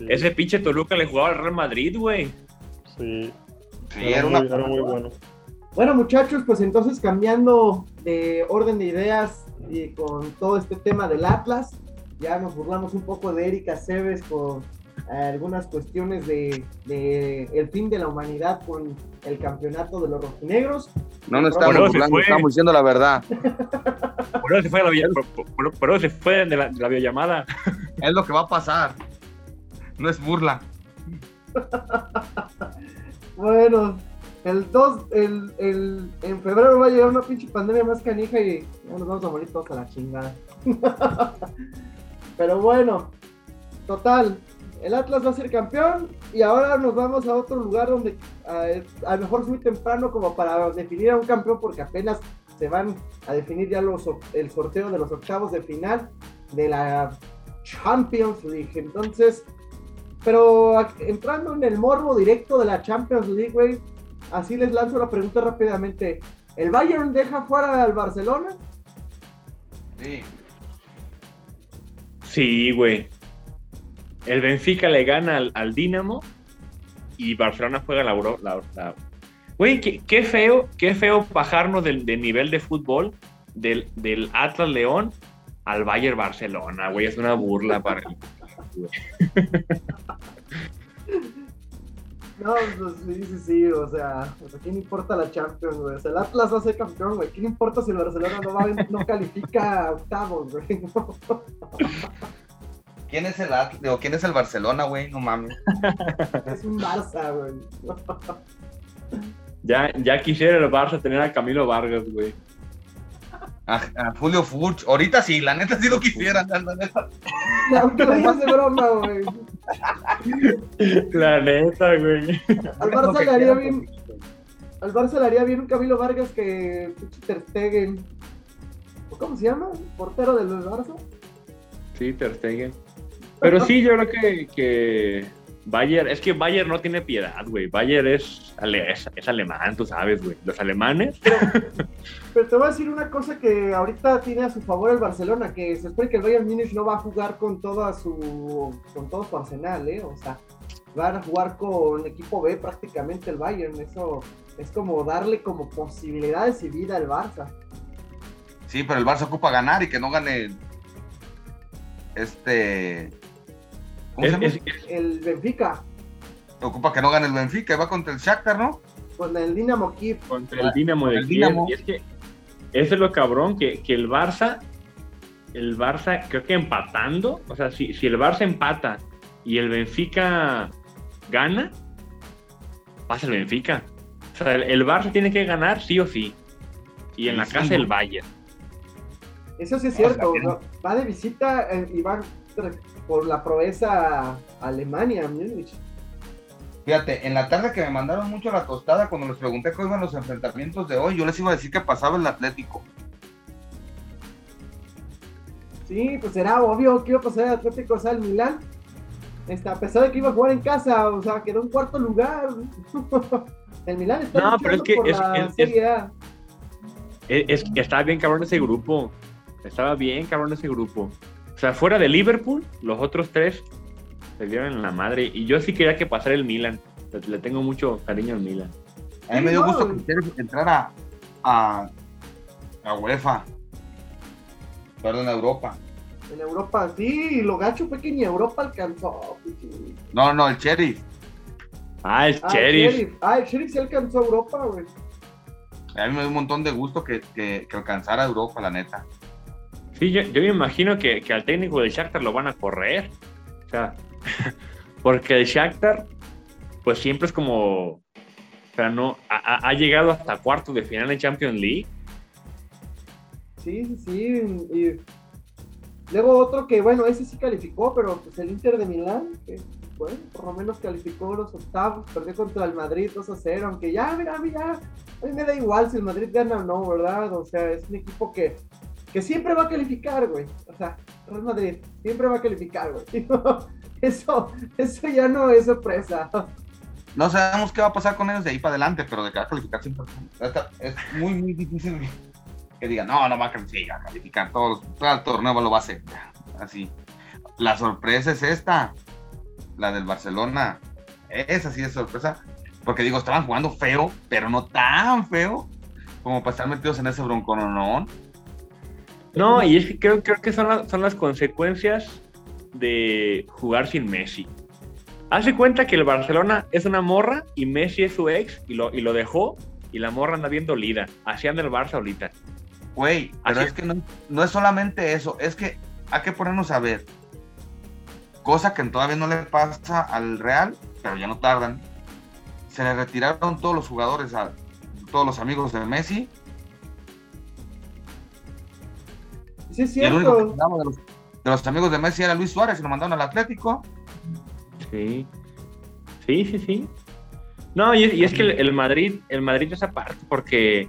Ese pinche Toluca le jugaba al Real Madrid, güey. Sí. Sí, era, era, muy, una... era muy bueno. Bueno, muchachos, pues entonces cambiando de orden de ideas y con todo este tema del Atlas, ya nos burlamos un poco de Erika Cebes por eh, algunas cuestiones de, de, el fin de la humanidad con el campeonato de los rojinegros. No nos estamos burlando, estamos diciendo la verdad. Por eso se fue, de la, video- por, por- por eso se fue de la, de la videollamada. Es lo que va a pasar. No es burla. Bueno, el 2, el, el, en febrero va a llegar una pinche pandemia más canija y nos vamos a morir todos a la chingada. Pero bueno, total, el Atlas va a ser campeón y ahora nos vamos a otro lugar donde a lo mejor es muy temprano como para definir a un campeón porque apenas se van a definir ya los, el sorteo de los octavos de final de la Champions League. Entonces, pero entrando en el morbo directo de la Champions League, güey, así les lanzo la pregunta rápidamente. ¿El Bayern deja fuera al Barcelona? Sí. Sí, güey. El Benfica le gana al, al Dinamo y Barcelona juega la Euro. La, la- Güey, qué, qué feo, qué feo bajarnos del, del nivel de fútbol del, del Atlas León al Bayern Barcelona, güey. Es una burla para el. No, pues sí, sí, sí, o sea, pues, ¿a quién importa la Champions, güey? O sea, el Atlas va a ser campeón, güey. ¿Quién importa si el Barcelona no, va, no califica a octavos, güey? ¿Quién es el Atl- digo, ¿Quién es el Barcelona, güey? No mames. es un Barça, güey. Ya, ya quisiera el Barça tener a Camilo Vargas, güey. A, a Julio Furch. Ahorita sí, la neta sí lo quisieran. la neta. Digas de broma, güey. La neta, güey. Al Barça le haría bien, al Barça le haría bien un Camilo Vargas que pinche Ter Stegen. ¿O ¿Cómo se llama? ¿Portero del Barça? Sí, Ter Stegen. Pero sí, yo creo que, que Bayer, es que Bayer no tiene piedad, güey. Bayer es, ale- es, es alemán, tú sabes, güey. Los alemanes. Pero te voy a decir una cosa que ahorita tiene a su favor el Barcelona, que se espera que el Bayern Múnich no va a jugar con toda su con todo su arsenal, ¿eh? O sea, van a jugar con equipo B prácticamente el Bayern, eso es como darle como posibilidades y vida al Barça. Sí, pero el Barça ocupa ganar y que no gane. Este. ¿Cómo Es- se llama? es- El Benfica Ocupa que no gane el Benfica y va contra el Shakhtar, ¿no? con el Dinamo Kiev. contra el Dinamo de El Kiev. Dinamo. Y es que eso es lo cabrón, que, que el Barça, el Barça, creo que empatando, o sea, si, si el Barça empata y el Benfica gana, pasa el Benfica. O sea, el, el Barça tiene que ganar sí o sí. Y en Sí, la casa ¿no? el Bayern. Eso sí es O cierto, va de visita eh, y va por la proeza Alemania, Múnich. Fíjate, en la tarde que me mandaron mucho la tostada cuando les pregunté cómo iban los enfrentamientos de hoy, yo les iba a decir que pasaba el Atlético. Sí, pues era obvio que iba a pasar el Atlético, o sea, el Milán. Este, a pesar de que iba a jugar en casa, o sea, quedó en cuarto lugar. el Milán está No, pero es que por es- la es- Serie A. Es, es que estaba bien cabrón ese grupo. Estaba bien cabrón ese grupo. O sea, fuera de Liverpool, los otros tres se dieron en la madre. Y yo sí quería que pasara el Milan. Le, tengo mucho cariño al Milan. A mí me dio gusto que quieres entrar a, a, UEFA. Perdón, a Europa. En Europa, sí, lo gacho fue que ni Europa alcanzó. No, no, el Sheriff. Ah, el Ah, Sheriff. el Sheriff. Ah, el Sheriff sí alcanzó a Europa, güey. A mí me dio un montón de gusto que, que, que alcanzara a Europa, la neta. Sí, yo, yo me imagino que, que al técnico del Shakhtar lo van a correr. O sea, porque el Shakhtar, pues siempre es como. O sea, no. Ha, llegado hasta cuartos de final en Champions League. Sí, sí, sí. Y luego otro que, bueno, ese sí calificó, pero pues el Inter de Milán, que bueno, por lo menos calificó los octavos, perdió contra el Madrid 2 a 0, aunque ya, mira, mira, a mí me da igual si el Madrid gana o no, ¿verdad? O sea, es un equipo que, que siempre va a calificar, güey. O sea, Real Madrid siempre va a calificar, güey. Eso, eso ya no es sorpresa. No sabemos qué va a pasar con ellos de ahí para adelante, pero de que Es muy, muy difícil que digan, no, no va a calificar, calificar todo, todo el torneo lo va a hacer. Así. La sorpresa es esta, la del Barcelona. Esa sí es sorpresa, porque digo, estaban jugando feo, pero no tan feo como para estar metidos en ese broncononón. No, y es que creo, creo que son, las- son las consecuencias de jugar sin Messi. Hace cuenta que el Barcelona es una morra y Messi es su ex y lo, y lo dejó y la morra anda bien dolida. Así anda el Barça ahorita. Güey, pero es que no, no es solamente eso, es que hay que ponernos a ver. Cosa que todavía no le pasa al Real, pero ya no tardan. Se le retiraron todos los jugadores, a todos los amigos de Messi. Sí, es Y el único que cierto. de los, de los amigos de Messi era Luis Suárez y lo mandaron al Atlético. Sí. Sí, sí, sí. No, y, y es que el, el Madrid, el Madrid es aparte, porque,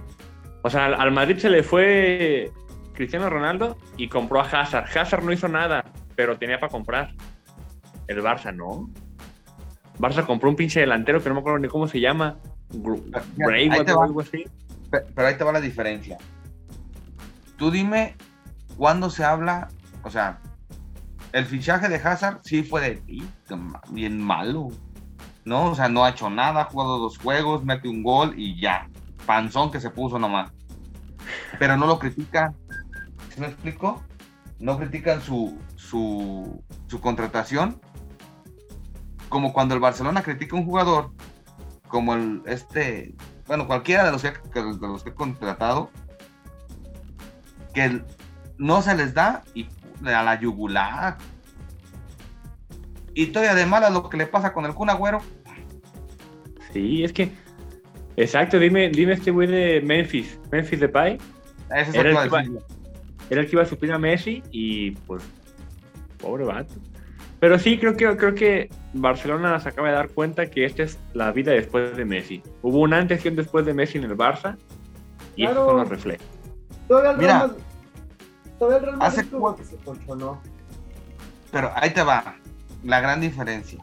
o sea, al, al Madrid se le fue Cristiano Ronaldo y compró a Hazard. Hazard no hizo nada, pero tenía para comprar. El Barça no. Barça compró un pinche delantero que no me acuerdo ni cómo se llama. Te o algo así. Pe- Pero ahí te va la diferencia. Tú dime cuándo se habla, o sea, el fichaje de Hazard sí fue de "Ih, qué ma- bien malo. ¿No? O sea, no ha hecho nada, ha jugado dos juegos, mete un gol y ya. Panzón que se puso nomás. Pero no lo critican. ¿Sí me explico? No critican su, su, su contratación. Como cuando el Barcelona critica a un jugador, como el este, bueno, cualquiera de los que- de los que he contratado, que el- no se les da y a la yugular. Y todavía además a lo que le pasa con el Kun Agüero, Sí, es que. Exacto, dime, dime este güey de Memphis. Memphis Depay. ese es Era el que iba-. Era el que iba a suplir a Messi y pues. Pobre vato. Pero sí, creo que, creo que Barcelona se acaba de dar cuenta que esta es la vida después de Messi. Hubo un antes y un después de Messi en el Barça y Claro. estos son los reflejos. Todavía el Mira, todavía el Real Madrid hace como que se colchonó. Pero ahí te va la gran diferencia.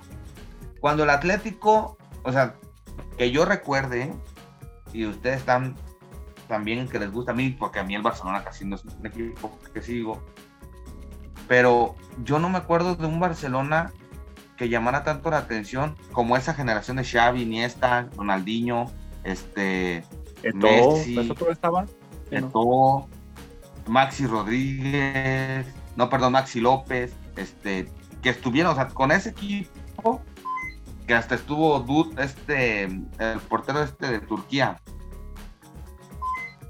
Cuando el Atlético, o sea, que yo recuerde, y ustedes están también que les gusta a mí, porque a mí el Barcelona casi no es un equipo que sigo, pero yo no me acuerdo de un Barcelona que llamara tanto la atención como esa generación de Xavi, Iniesta, Ronaldinho, este, Eto'o, Messi. ¿eso Maxi Rodríguez, no, perdón, Maxi López, este, que estuvieron, o sea, con ese equipo, que hasta estuvo Dud, este, el portero este de Turquía,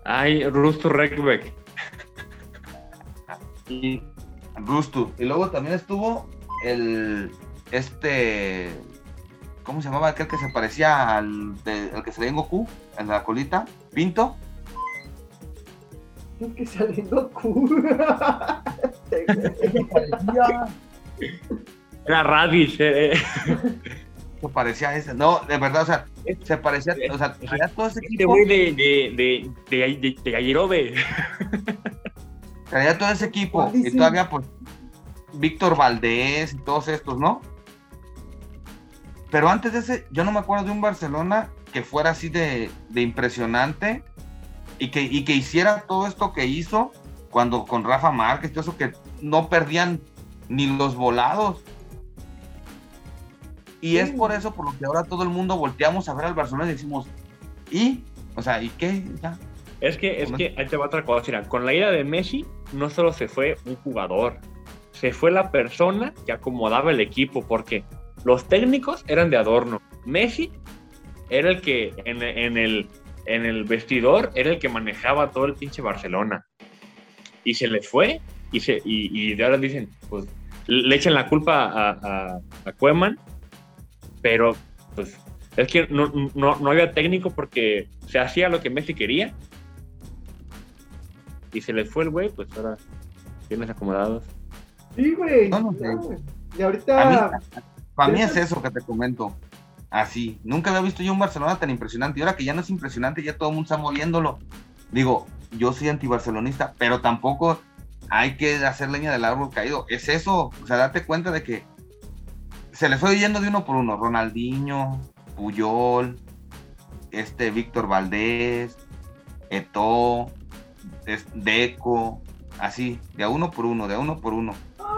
Ay, Rusto Rekbek. y Rustu, y luego también estuvo el, este, ¿cómo se llamaba aquel que se parecía al, de- al que se veía en Goku, en la colita? Pinto, Es que sale Goku. Era Radish. eh, eh. se parecía a ese, no, de verdad, o sea, se parecía, o sea, traía todo ese Este equipo. de, de, de, de, de, traía todo ese equipo ¿Cuál y todavía pues Víctor Valdés y todos estos, ¿no? Pero antes de ese, yo no me acuerdo de un Barcelona que fuera así de, de impresionante y que, y que hiciera todo esto que hizo cuando con Rafa Márquez, todo eso que no perdían ni los volados. Y es por eso por lo que ahora todo el mundo volteamos a ver al Barcelona y decimos, ¿y? O sea, ¿y qué? Ya. Es que, es que, ahí te va otra cosa. Mira, con la ida de Messi, no solo se fue un jugador, se fue la persona que acomodaba el equipo, porque los técnicos eran de adorno. Messi era el que en, en el, en el vestidor era el que manejaba todo el pinche Barcelona. Y se le fue, y, se, y, y de ahora dicen, pues le echan la culpa a, a, a Koeman, pero pues es que no, no, no había técnico porque se hacía lo que Messi quería y se les fue el güey, pues ahora tienes acomodados. Sí, güey. No, no sé. Y ahorita. mí, para mí es eso que te comento. Así. Nunca había visto yo un Barcelona tan impresionante. Y ahora que ya no es impresionante, ya todo el mundo está moviéndolo. Digo, yo soy antibarcelonista, pero tampoco hay que hacer leña del árbol caído. Es eso. O sea, date cuenta de que se les fue yendo de uno por uno. Ronaldinho, Puyol, este Víctor Valdés, Eto, Deco, así, de a uno por uno, de a uno por uno.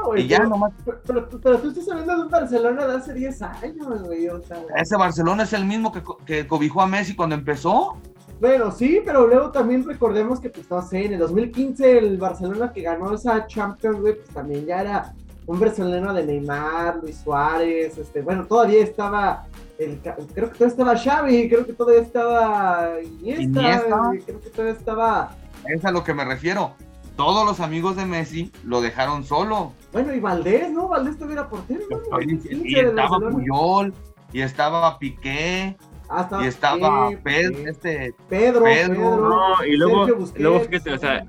Güey, Y ya pero- nomás Pero, pero, pero tú estás hablando de un Barcelona de hace 10 años, güey. O sea, Ese Barcelona es el mismo que, que cobijó a Messi cuando empezó. bueno, sí, pero luego también recordemos que, pues, no sé, en el 2015 el Barcelona que ganó esa Champions, güey, pues también ya era un brasileño de Neymar, Luis Suárez, este, bueno, todavía estaba, el, creo que todavía estaba Xavi, creo que todavía estaba Iniesta, Iniesta. creo que todavía estaba, Es a lo que me refiero. Todos los amigos de Messi lo dejaron solo. bueno, y Valdés, ¿no? Valdés todavía era portero, ¿no? Y, El 15 y del estaba. Puyol, y estaba Piqué, Ah, estaba y estaba Piqué, Pedro, Piqué. este, Pedro, Pedro, Pedro, No, y luego, Busquets, luego fíjate, o sea,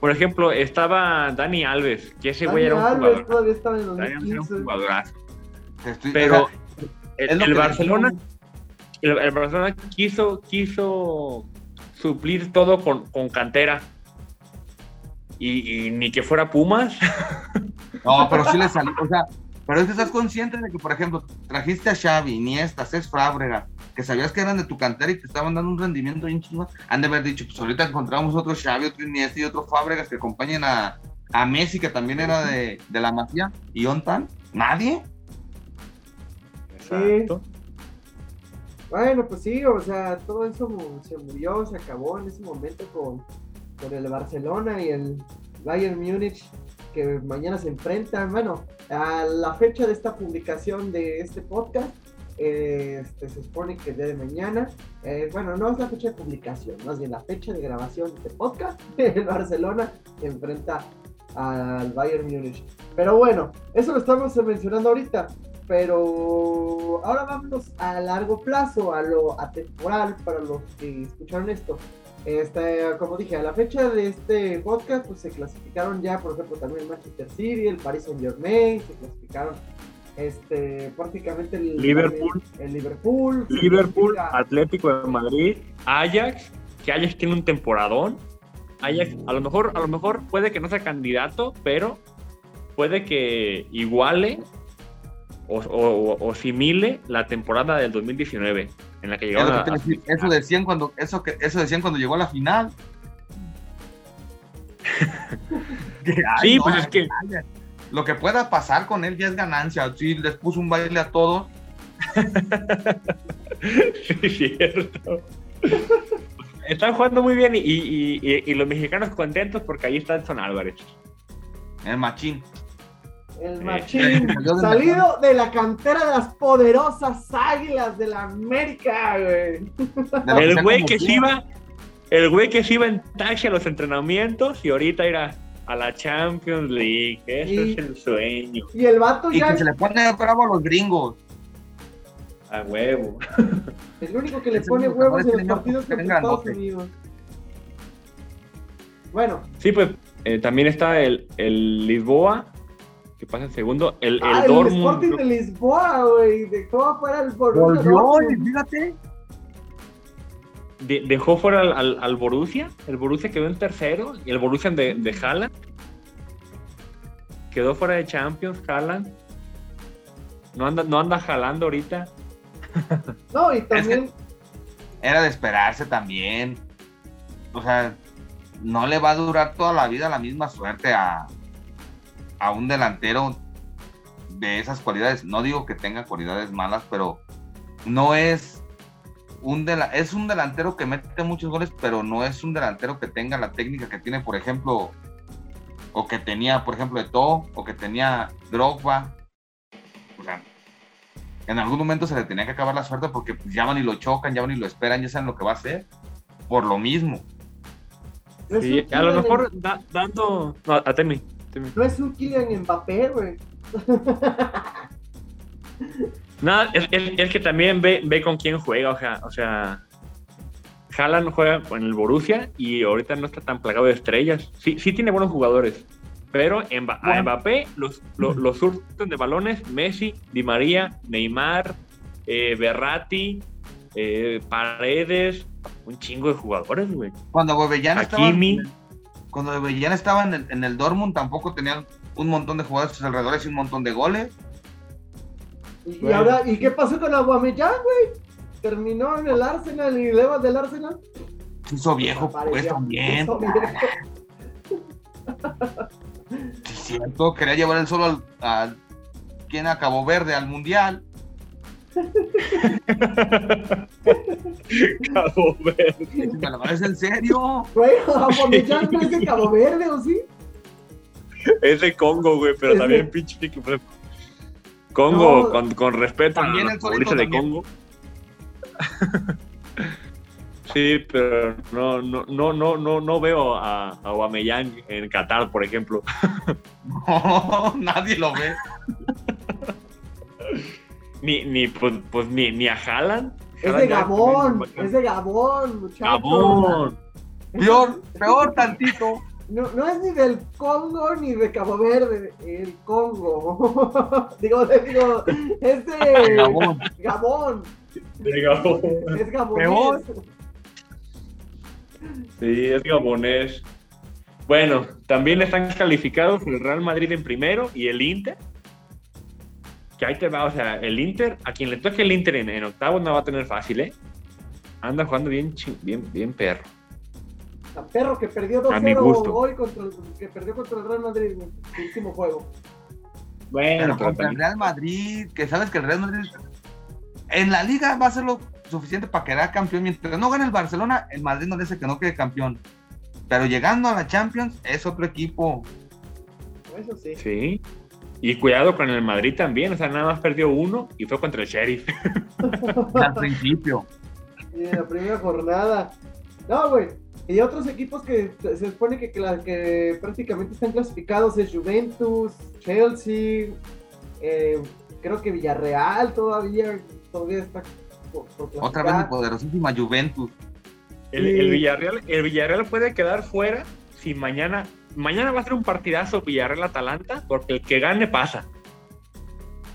por ejemplo, estaba Dani Alves, que ese Dani güey era un Alves jugador. todavía estaba en el Dani Alves era un 2015. jugadorazo. estoy- Pero o sea, el, Barcelona, el, el Barcelona quiso, quiso suplir todo con, con cantera. Y, y ni que fuera Pumas. No, pero sí le salió, o sea, pero es que estás consciente de que, por ejemplo, trajiste a Xavi, Iniesta, Cés Fábregas, que sabías que eran de tu cantera y te estaban dando un rendimiento bien han de haber dicho, pues ahorita encontramos otro Xavi, otro Iniesta y otro Fábregas que acompañen a, a Messi, que también era de, de la mafia, y Ontan, nadie. Exacto. Bueno, pues sí, o sea, todo eso se murió, se acabó en ese momento con, con el Barcelona y el Bayern Múnich, que mañana se enfrentan. Bueno, a la fecha de esta publicación de este podcast, eh, este, se supone que el día de mañana, eh, bueno, no es la fecha de publicación, más bien la fecha de grabación de este podcast, el Barcelona se enfrenta al Bayern Múnich. Pero bueno, eso lo estamos mencionando ahorita. Pero ahora vámonos a largo plazo, a lo atemporal, para los que escucharon esto. Este, como dije, a la fecha de este podcast, pues se clasificaron ya, por ejemplo, también el Manchester City, el Paris Saint Germain, se clasificaron este, prácticamente el Liverpool. el Liverpool, Liverpool, Atlético de Madrid, Ajax, que Ajax tiene un temporadón. Ajax, a lo mejor, a lo mejor puede que no sea candidato, pero puede que iguale o, o, o simile la temporada del 2019, en la que llegaron a, a- eso decían cuando, eso que, eso decían cuando llegó a la final. Sí, no, pues es que Lo que pueda pasar con él ya es ganancia. Sí, les puso un baile a todos. Sí, es cierto. Están jugando muy bien y, y- y- y los mexicanos contentos porque ahí está Edson Álvarez. El machín. El machín salido de la cantera de las poderosas águilas de la América, güey. El güey que se iba, el güey que se iba en taxi a los entrenamientos y ahorita irá a la Champions League. Ese Y- es el sueño. Y el vato Y ya que se le pone bravo a los gringos. A huevo. el único que le Es el pone huevos en los niño partidos que Estados. Unidos. Bueno, Sí, pues eh, también está el, el Lisboa, que pasa en segundo. El, el ah, el. Sporting de Lisboa, güey. Dejó fuera el Borussia Volvió, fíjate. de- dejó fuera al, al, al Borussia. El Borussia quedó en tercero. Y el Borussia de, de Haaland. Quedó fuera de Champions, Haaland. No anda, no anda jalando ahorita. No, y también, Era de esperarse también. O sea, no le va a durar toda la vida la misma suerte a, a un delantero de esas cualidades. No digo que tenga cualidades malas, pero no es un dela- es un delantero que mete muchos goles, pero no es un delantero que tenga la técnica que tiene, por ejemplo, o que tenía, por ejemplo, Eto'o, o que tenía Drogba. O sea, en algún momento se le tenía que acabar la suerte porque pues, ya van y lo chocan, ya van y lo esperan, ya saben lo que va a hacer. Por lo mismo. Sí, a lo mejor da- dando. No, a Temi. No es un Kylian Mbappé, güey. Nada, es, es- es que también ve, ve con quién juega, o sea, o sea, Haaland juega con el Borussia y ahorita no está tan plagado de estrellas. Sí, sí tiene buenos jugadores, pero a Bueno. Mbappé los, los, los surten de balones Messi, Di María, Neymar, eh, Berratti, eh, Paredes, un chingo de jugadores, güey. Cuando Bobellán estaba. Cuando Bobellán estaba en el, en el Dortmund tampoco tenían un montón de jugadores a sus alrededores y un montón de goles. Y, Bueno. ahora, ¿y qué pasó con Aubameyang, güey? Terminó en el Arsenal y luego del Arsenal. Se hizo viejo, pues también. Hizo viejo. Sí, cierto, quería llevar el solo al, al- ¿quién acabó verde al mundial. Cabo Verde. ¿Me lo parece en serio? Güey, Aubameyang no es de Cabo Verde, ¿o sí? Es de Congo, güey, pero Es de- también pinche. pues, Congo, No. con, con respeto También a de. Congo. sí, pero no, no, no, no, no, no veo a, a Aubameyang en Qatar, por ejemplo. No, nadie lo ve. Ni, ni, pues, pues, ni, ni a Haaland. Es de Gabón, es de Gabón, muchachos. Gabón. Peor, peor tantito. No, no es ni del Congo ni de Cabo Verde, el Congo. digo, digo, es de Gabón. Gabón. De Gabón. Es gabonés. Peor. Sí, es gabonés. Bueno, también están calificados el Real Madrid en primero y el Inter. Que ahí te va, o sea, el Inter, a quien le toque el Inter en, en octavos no va a tener fácil, ¿eh? Anda jugando bien, bien, bien perro. A perro que perdió A mi 2-0 gusto. hoy contra el, que perdió contra el Real Madrid en el último juego. Bueno, Pero contra el Real Madrid, que sabes que el Real Madrid en la liga va a ser lo suficiente para quedar campeón. Mientras no gane el Barcelona, el Madrid no dice que no quede campeón. Pero llegando a la Champions, es otro equipo. Eso sí. Sí. Y cuidado con el Madrid también, o sea, nada más perdió uno y fue contra el Sheriff. al principio. Y en la primera jornada. No, güey. Y otros equipos que se supone que, que prácticamente están clasificados es Juventus, Chelsea, eh, creo que Villarreal todavía, todavía está por, por Otra vez mi poderosísima Juventus. El, Sí. el Villarreal, el Villarreal puede quedar fuera si mañana, mañana va a ser un partidazo Villarreal-Atalanta, porque el que gane pasa.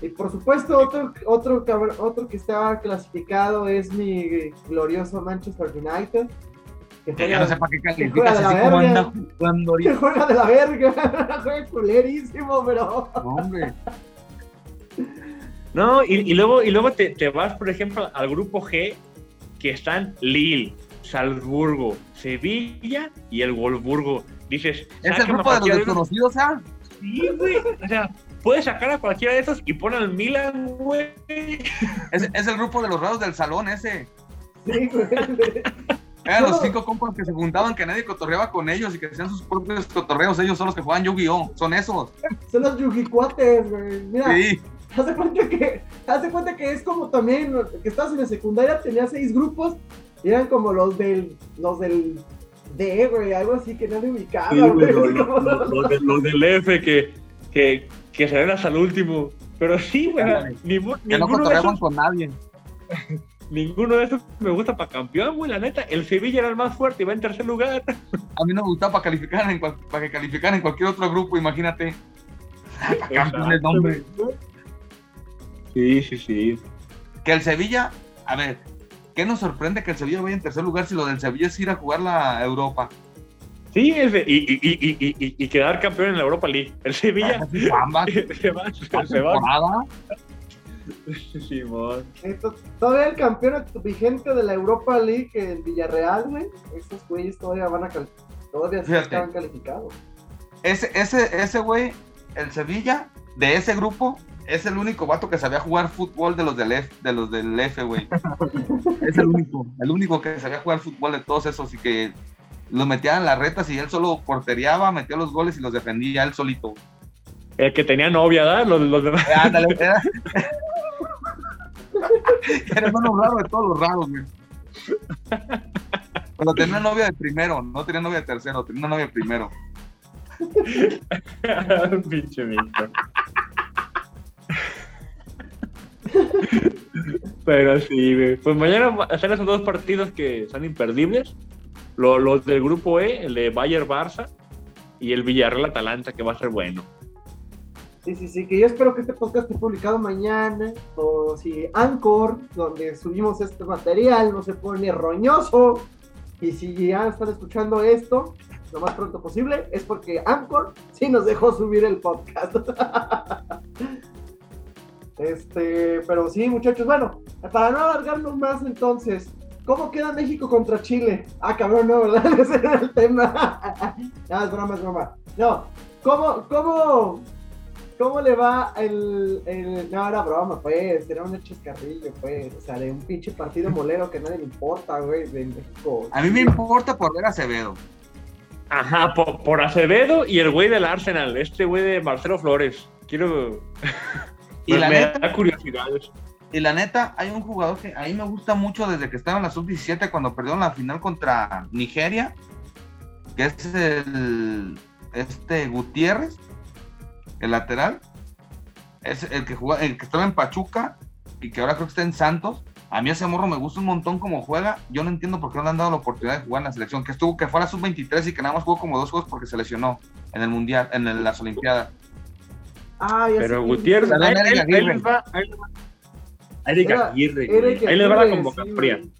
Y por supuesto, otro, otro, otro que está clasificado es mi glorioso Manchester United. Que juega, ya no sé para qué calificas así como verga. anda jugando que juega de la verga. juega culerísimo, pero. No, Hombre, No, y, y luego, y luego te, te vas, por ejemplo, al grupo G, que están Lille, Salzburgo, Sevilla y el Wolfsburgo. Dices, es el grupo de los cualquiera de desconocidos, ¿ah? Sí, güey. O sea, puedes sacar a cualquiera de esos y pon al Milan, güey. Es, es el grupo de los raros del salón ese. Sí, güey. Eran No. los cinco compas que se juntaban, que nadie cotorreaba con ellos y que hacían sus propios cotorreos. Ellos son los que juegan Yu-Gi-Oh! Son esos. Son los yugicuates, güey. Mira, Sí. Haz de cuenta que, haz de cuenta que es como también que estabas en la secundaria, tenías seis grupos y eran como los del, los del D, güey, algo así que nadie ubicaba, Sí, güey, güey. lo- lo- lo- lo de- Los del F que, que, que se ven hasta el último. Pero sí, güey, Ándale. ningún- Que no ninguno, de cotorreaban esos, con nadie. ninguno de esos me gusta para campeón, güey, la neta. El Sevilla era el más fuerte y va en tercer lugar. A mí no me gustaba para calificar en, cual- para que calificaran en cualquier otro grupo, imagínate. Campeones, no, hombre. Sí, sí, sí. Que el Sevilla, a ver, ¿qué nos sorprende que el Sevilla vaya en tercer lugar si lo del Sevilla es ir a jugar la Europa? Sí, ese- y, y, y, y, y, y quedar campeón en la Europa League. El Sevilla Bamba, se va, se va. temporada. Simón. Esto- todavía el campeón vigente de la Europa League, el Villarreal, güey. Estos güeyes todavía van a cal- todavía sí estaban calificados. Ese, ese, ese güey, el Sevilla, de ese grupo, es el único vato que sabía jugar fútbol de los del F, de los del F, güey. es el único, el único que sabía jugar fútbol de todos esos y que los metían en las retas y él solo porteriaba, metía los goles y los defendía él solito. El que tenía novia, ¿verdad? Los, los demás. Eh, ándale, era... era el menos raro de todos los raros, güey. Pero tenía novia de primero, no tenía novia de tercero, tenía una novia de primero. Pinche Víctor. Pero sí. Pues mañana están esos dos partidos que son imperdibles. Lo- Los, del grupo E, el de Bayern Barça y el Villarreal Atalanta, que va a ser bueno. Sí, sí, sí, que yo espero que este podcast esté publicado mañana, o si Anchor, donde subimos este material, no se pone roñoso, y si ya están escuchando esto lo más pronto posible, es porque Anchor sí nos dejó subir el podcast. este, pero sí, muchachos, bueno, para no alargarnos más entonces, ¿cómo queda México contra Chile? Ah, cabrón, no, ¿verdad? Ese era el tema. no, es broma, es broma. No, ¿cómo, cómo, ¿Cómo le va el, el- No, era broma, pues. Era un chascarrillo, pues. O sea, de un pinche partido molero que nadie le importa, güey, de México. A mí me importa por ver a Acevedo. Ajá, por, por Acevedo y el güey del Arsenal, este güey de Marcelo Flores. Quiero. Y me, la me neta- da curiosidad. Y la neta, hay un jugador que a mí me gusta mucho desde que estaba en la sub-17 cuando perdieron la final contra Nigeria, que es el este Gutiérrez, el lateral, es el que jugó, el que estaba en Pachuca y que ahora creo que está en Santos. A mí ese morro me gusta un montón como juega. Yo no entiendo por qué no le han dado la oportunidad de jugar en la selección, que estuvo, que fue a la sub-23 y que nada más jugó como dos juegos porque se lesionó en el mundial, en las Olimpiadas. Ah, ya Pero. Gutiérrez, ahí, les va. Ahí les va. Eric Era- Aguirre. Eric Ahí les va la convocatoria. sí,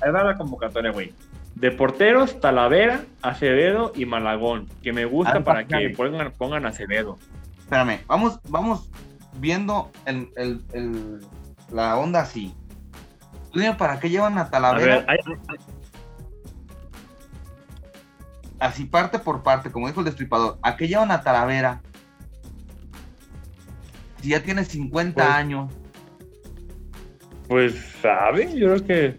Ahí va la convocatoria, güey. De porteros, Talavera, Acevedo y Malagón. Que me gusta Ah, para que pongan, pongan Acevedo. Espérame, vamos, vamos viendo el, el- el- la onda así. Dime para qué llevan a A Talavera, ver, así parte por parte, como dijo el destripador. ¿A qué llevan a Talavera? Si ya tiene 50 Pues, años. pues, ¿sabe? Yo creo que.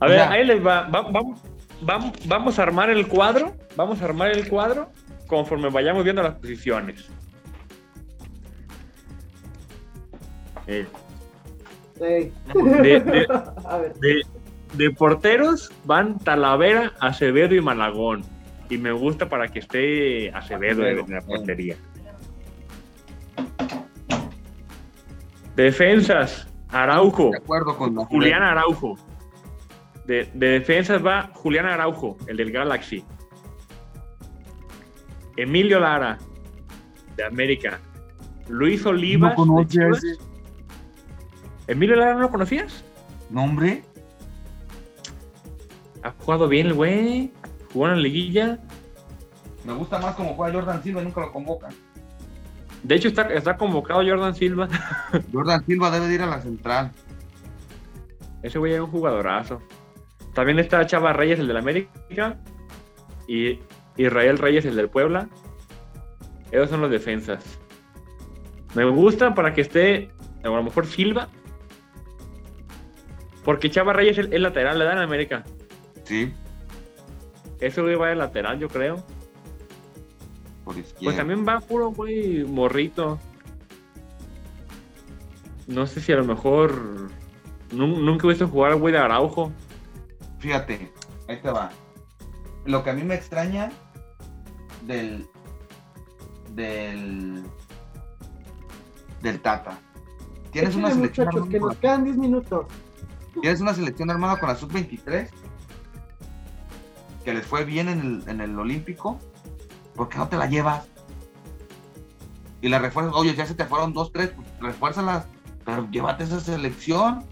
A O ver, sea- ahí les va. Va- Vamos, vamos, vamos a armar el cuadro. Vamos a armar el cuadro conforme vayamos viendo las posiciones. Eh, Ey. de, de- A ver. de- de porteros van Talavera, Acevedo y Malagón. Y me gusta para que esté Acevedo en la portería. Defensas, Araujo. De acuerdo con la Julián Araujo. De, de defensas va Julián Araujo, el del Galaxy. Emilio Lara, de América. Luis Olivas. No de. ¿Emilio Lara no lo conocías? nombre. Ha jugado bien el güey. Jugó en la liguilla. Me gusta más como juega Jordan Silva y nunca lo convocan. De hecho, está, está convocado Jordan Silva. Jordan Silva debe de ir a la central. Ese güey es un jugadorazo. También está Chava Reyes, el del América. Y Israel Reyes, el del Puebla. Esos son los defensas. Me gusta para que esté, a lo mejor Silva. Porque Chava Reyes es el, lateral, le dan a América. Sí, Ese güey va de lateral, yo creo. Por izquierda. Pues también va puro güey morrito. No sé si a lo mejor. nun- Nunca he visto jugar al güey de Araujo. Fíjate, ahí te va. Lo que a mí me extraña del. del. del Tata. Tienes una, selección muchachos, que armada nos quedan 10 minutos. con, tienes una selección armada con la sub-23 que les fue bien en el, en el Olímpico. ¿Por qué no te la llevas? Y la refuerzas. Oye, ya se te fueron dos, tres, pues refuérzalas. Pero llévate esa selección.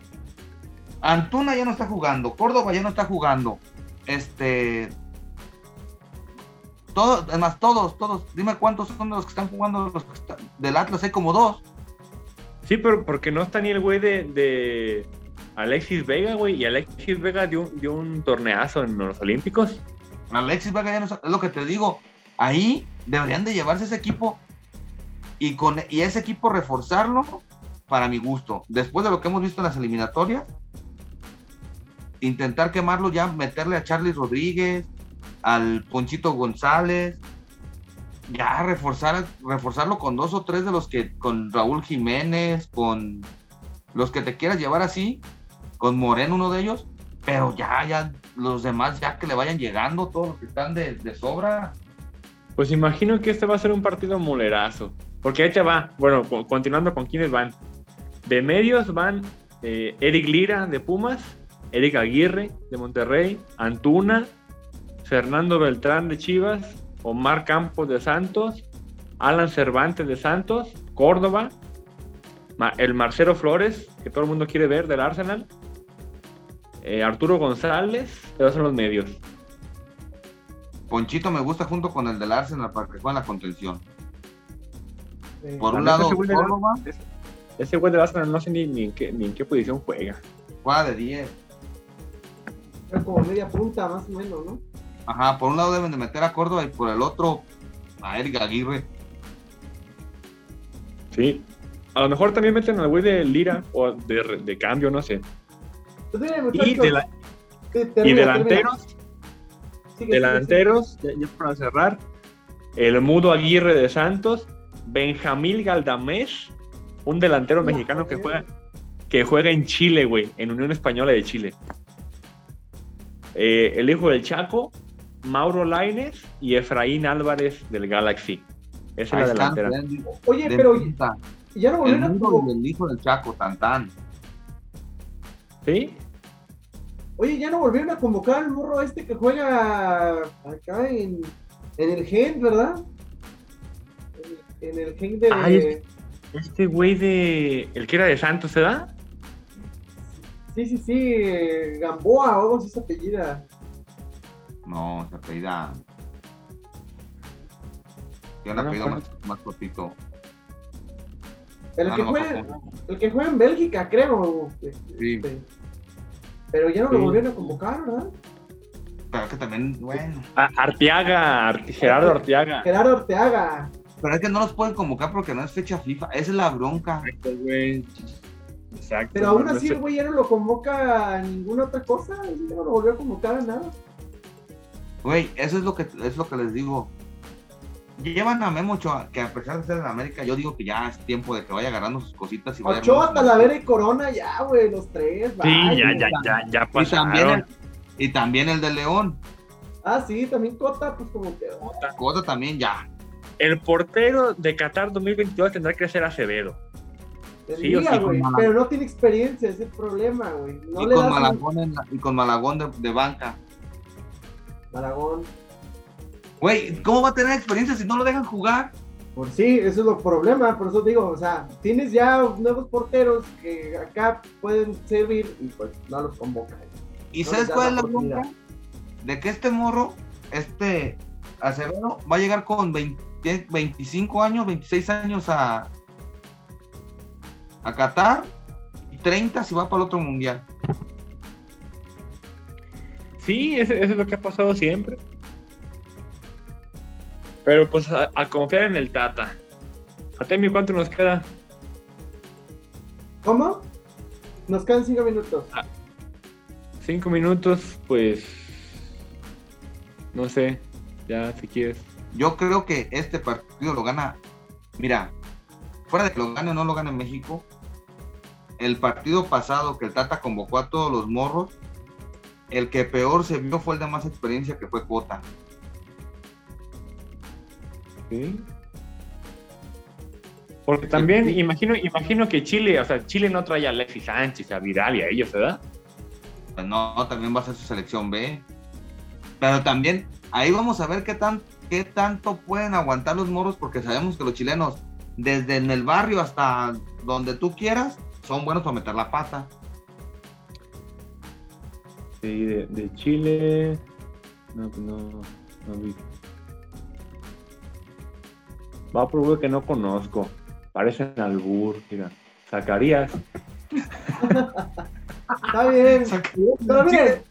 Antuna ya no está jugando. Córdoba ya no está jugando. Este. Todos, además, todos, todos. Dime cuántos son los que están jugando los que están- del Atlas. Hay como dos. Sí, pero porque no está ni el güey de, de Alexis Vega, güey. Y Alexis Vega dio, dio un torneazo en los Olímpicos. Alexis Vega ya no está- es lo que te digo. Ahí deberían de llevarse ese equipo y con y ese equipo reforzarlo para mi gusto. Después de lo que hemos visto en las eliminatorias, intentar quemarlo ya, meterle a Charlie Rodríguez, al Ponchito González, ya reforzar, reforzarlo con dos o tres de los que, con Raúl Jiménez, con los que te quieras llevar así, con Moreno uno de ellos, pero ya, ya, los demás ya que le vayan llegando, todos los que están de sobra. Pues imagino que este va a ser un partido molerazo. Porque ahí te va. Bueno, co- continuando con quienes van. De medios van eh, Eric Lira de Pumas, Eric Aguirre de Monterrey, Antuna, Fernando Beltrán de Chivas, Omar Campos de Santos, Alan Cervantes de Santos, Córdoba, el Marcelo Flores, que todo el mundo quiere ver del Arsenal, eh, Arturo González, esos son los medios. Ponchito me gusta junto con el del Arsenal para que jueguen la contención. Eh, Por un lado, ese güey de- Córdoba Ese güey del Arsenal no sé ni, ni en qué, ni en qué posición juega. juega de 10. era como media punta, más o menos, ¿no? Ajá, por un lado deben de meter a Córdoba y por el otro a Eric Aguirre. Sí. A lo mejor también meten al güey de Lira o de, de cambio, no sé. Pues Y, muchachos, de la- sí, y delanteros, sigue, ya, ya para cerrar, el Mudo Aguirre de Santos, Benjamín Galdamés, un delantero No, mexicano que juega, que juega en Chile, güey, en Unión Española de Chile. Eh, el hijo del Chaco, Mauro Laines y Efraín Álvarez del Galaxy. Esa es la delantera. Oye, de pero punta. ya no el volvieron a del hijo del Chaco, tan tan. ¿Sí? Oye, ya no volvieron a convocar al morro este que juega acá en, en el Gen, ¿verdad? En, en el Gen de. Es- Este güey de. El que era de Santos, ¿se da? Sí, sí, sí, Gamboa o algo así se apellida. No, se apellida. Tiene un apellido acuerdo. más, más cortito. El, Ah, que no juega, el que juega en Bélgica, creo. Sí. Este, Pero ya no lo volvieron a convocar, ¿verdad? Pero es que también, bueno. Ah, Arteaga, Arte- Gerardo Arteaga. Gerardo Orteaga. Pero es que no los pueden convocar porque no es fecha FIFA. Esa es la bronca. Exacto, güey. Exacto. Pero aún así el güey ya no lo convoca a ninguna otra cosa. Ya no lo volvió a convocar a nada. Güey, eso es lo que es lo que les digo. Llevan a Memo Ochoa, que a pesar de ser en América, yo digo que ya es tiempo de que vaya agarrando sus cositas y vaya Ochoa, Talavera y Corona, ya, güey, los tres. Sí, ya, ya, ya, ya Y también, pasaron. el, y también el de León. Ah, sí, también Cota, pues como que. Cota también ya. El portero de Qatar 2022 tendrá que ser Acevedo. Sí o sí, pero no tiene experiencia, ese es el problema, güey. No y, con un- Malagón en la- y con Malagón de, de banca. Malagón. Güey, ¿cómo va a tener experiencia si no lo dejan jugar? Por sí, eso es el problema, por eso digo, o sea, tienes ya nuevos porteros que acá pueden servir y pues no los convocan. ¿Y No sabes cuál es la bronca? De que este morro, este Acevedo, va a llegar con 20 25 años, 26 años a, a Qatar y 30 si va para el otro mundial. Sí, eso, eso es lo que ha pasado siempre. Pero pues a, a confiar en el Tata. Atemi, ¿cuánto nos queda? ¿Cómo? Nos quedan cinco minutos. Cinco minutos, pues. No sé, ya si quieres. Yo creo que este partido lo gana. Mira, fuera de que lo gane o no lo gane México, el partido pasado que el Tata convocó a todos los morros, el que peor se vio fue el de más experiencia que fue Cota. Porque también imagino, imagino que Chile, o sea, Chile no trae a Alexis Sánchez, a Vidal y a ellos, ¿verdad? Pues no, también va a ser su selección B. Pero también ahí vamos a ver qué, tan, qué tanto pueden aguantar los morros, porque sabemos que los chilenos, desde en el barrio hasta donde tú quieras, son buenos para meter la pata. Sí, de, de Chile. No, pues no, no vi. Va por uno que no conozco. Parecen albur, mira. Zacarías. Está bien. Pero miren,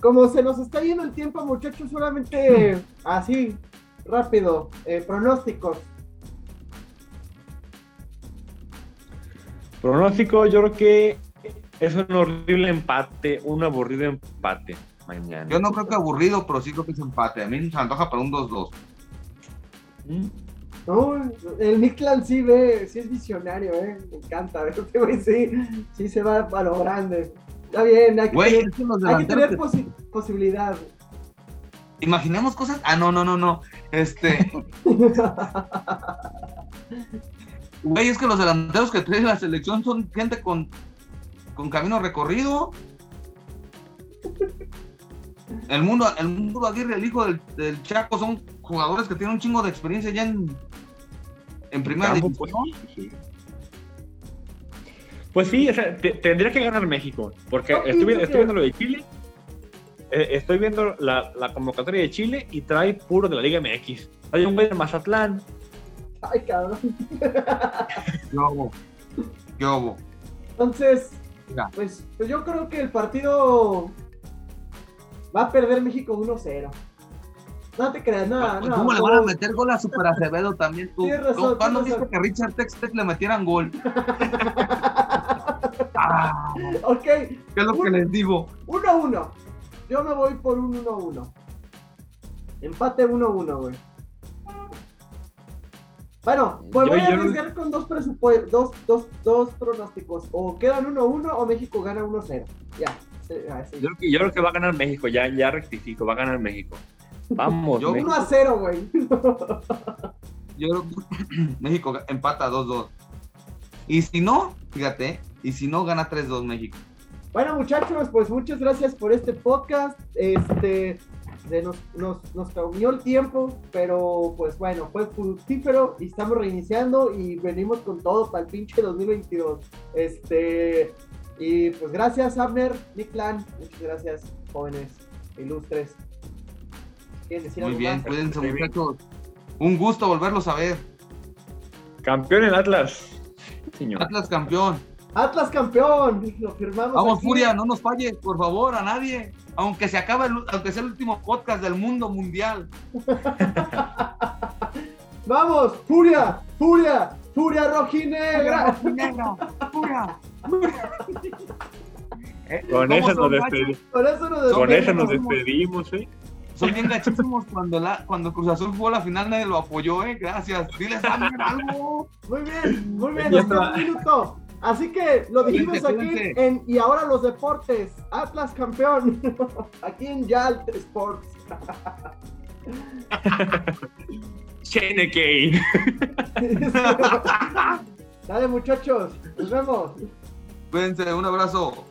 como se nos está yendo el tiempo, muchachos, solamente así, rápido, eh, pronósticos. Pronóstico, yo creo que es un horrible empate, un aburrido empate mañana. Yo no creo que aburrido, pero sí creo que es empate. A mí se me antoja para un 2-2. Mm. No, el Mictlan sí ve, sí es visionario, eh. Me encanta, este güey sí, sí se va a lo grande. Está bien, hay que Güey, tener, hay que posi- posibilidad. Imaginemos cosas. Ah, no, no, no, no. Este. Güey, es que los delanteros que trae la selección son gente con, con camino recorrido. El mundo, el mundo Aguirre, el hijo del, del Chaco, son jugadores que tienen un chingo de experiencia ya en, en primera Campo, división. pues, sí. Pues sí, o sea, te- tendría que ganar México, porque Yo estoy, viendo lo de Chile, eh, estoy viendo la, la convocatoria de Chile y trae puro de la Liga MX. Hay un güey de Mazatlán, Ay, cabrón. ¿Qué hubo? Entonces, Mira. pues, pues yo creo que el partido va a perder México 1-0. No te creas, no, Pues, no. ¿Cómo le van a meter gol a Super Acevedo también tú? Tienes razón, ¿Cómo- ¿Cuándo viste razón. que Richard Textex le metieran gol? Ah, ok, ¿Qué es lo que les digo? 1-1. Yo me voy por un 1-1. Empate 1-1, güey. Bueno, pues Yo- voy a yo arriesgar con dos, presupuestos, dos, dos, dos pronósticos. O quedan 1-1 o México gana 1-0. Ya. sí, así. Yo, creo que- yo creo que va a ganar México, ya, ya rectifico, va a ganar México. Vamos, Yo- México. 1-0, güey. Yo creo que México empata 2-2. Y si no, fíjate, y si no, gana 3-2 México. Bueno, muchachos, pues muchas gracias por este podcast. Este, se nos, nos, nos comió el tiempo, pero pues bueno, fue fructífero y estamos reiniciando y venimos con todo para el pinche 2022. Este, y pues gracias, Abner, Nick Lan, muchas gracias, jóvenes, ilustres. ¿Quieren decir Muy algo bien, más? cuídense muchachos. Un gusto volverlos a ver. Campeón el Atlas. Señor. Atlas campeón. Atlas campeón, lo firmamos. Vamos, aquí. Furia, no nos falles, por favor, a nadie. Aunque se acabe, el- aunque sea el último podcast del mundo mundial. Vamos, Furia, Furia, Furia rojinegra. Negra, Furia. Con ¿Cómo eso nos despedimos. Con eso nos Con despedimos. eso nos despedimos, ¿eh? Son bien gachísimos cuando, la, cuando Cruz Azul jugó la final, nadie lo apoyó, ¿eh? Gracias. Diles Abner, algo. Muy bien, muy bien, un minuto. Así que lo dijimos aquí en Y ahora los deportes. Atlas campeón. aquí en Yalt Sports. Chenekane. Dale muchachos, nos vemos. Cuídense, un abrazo.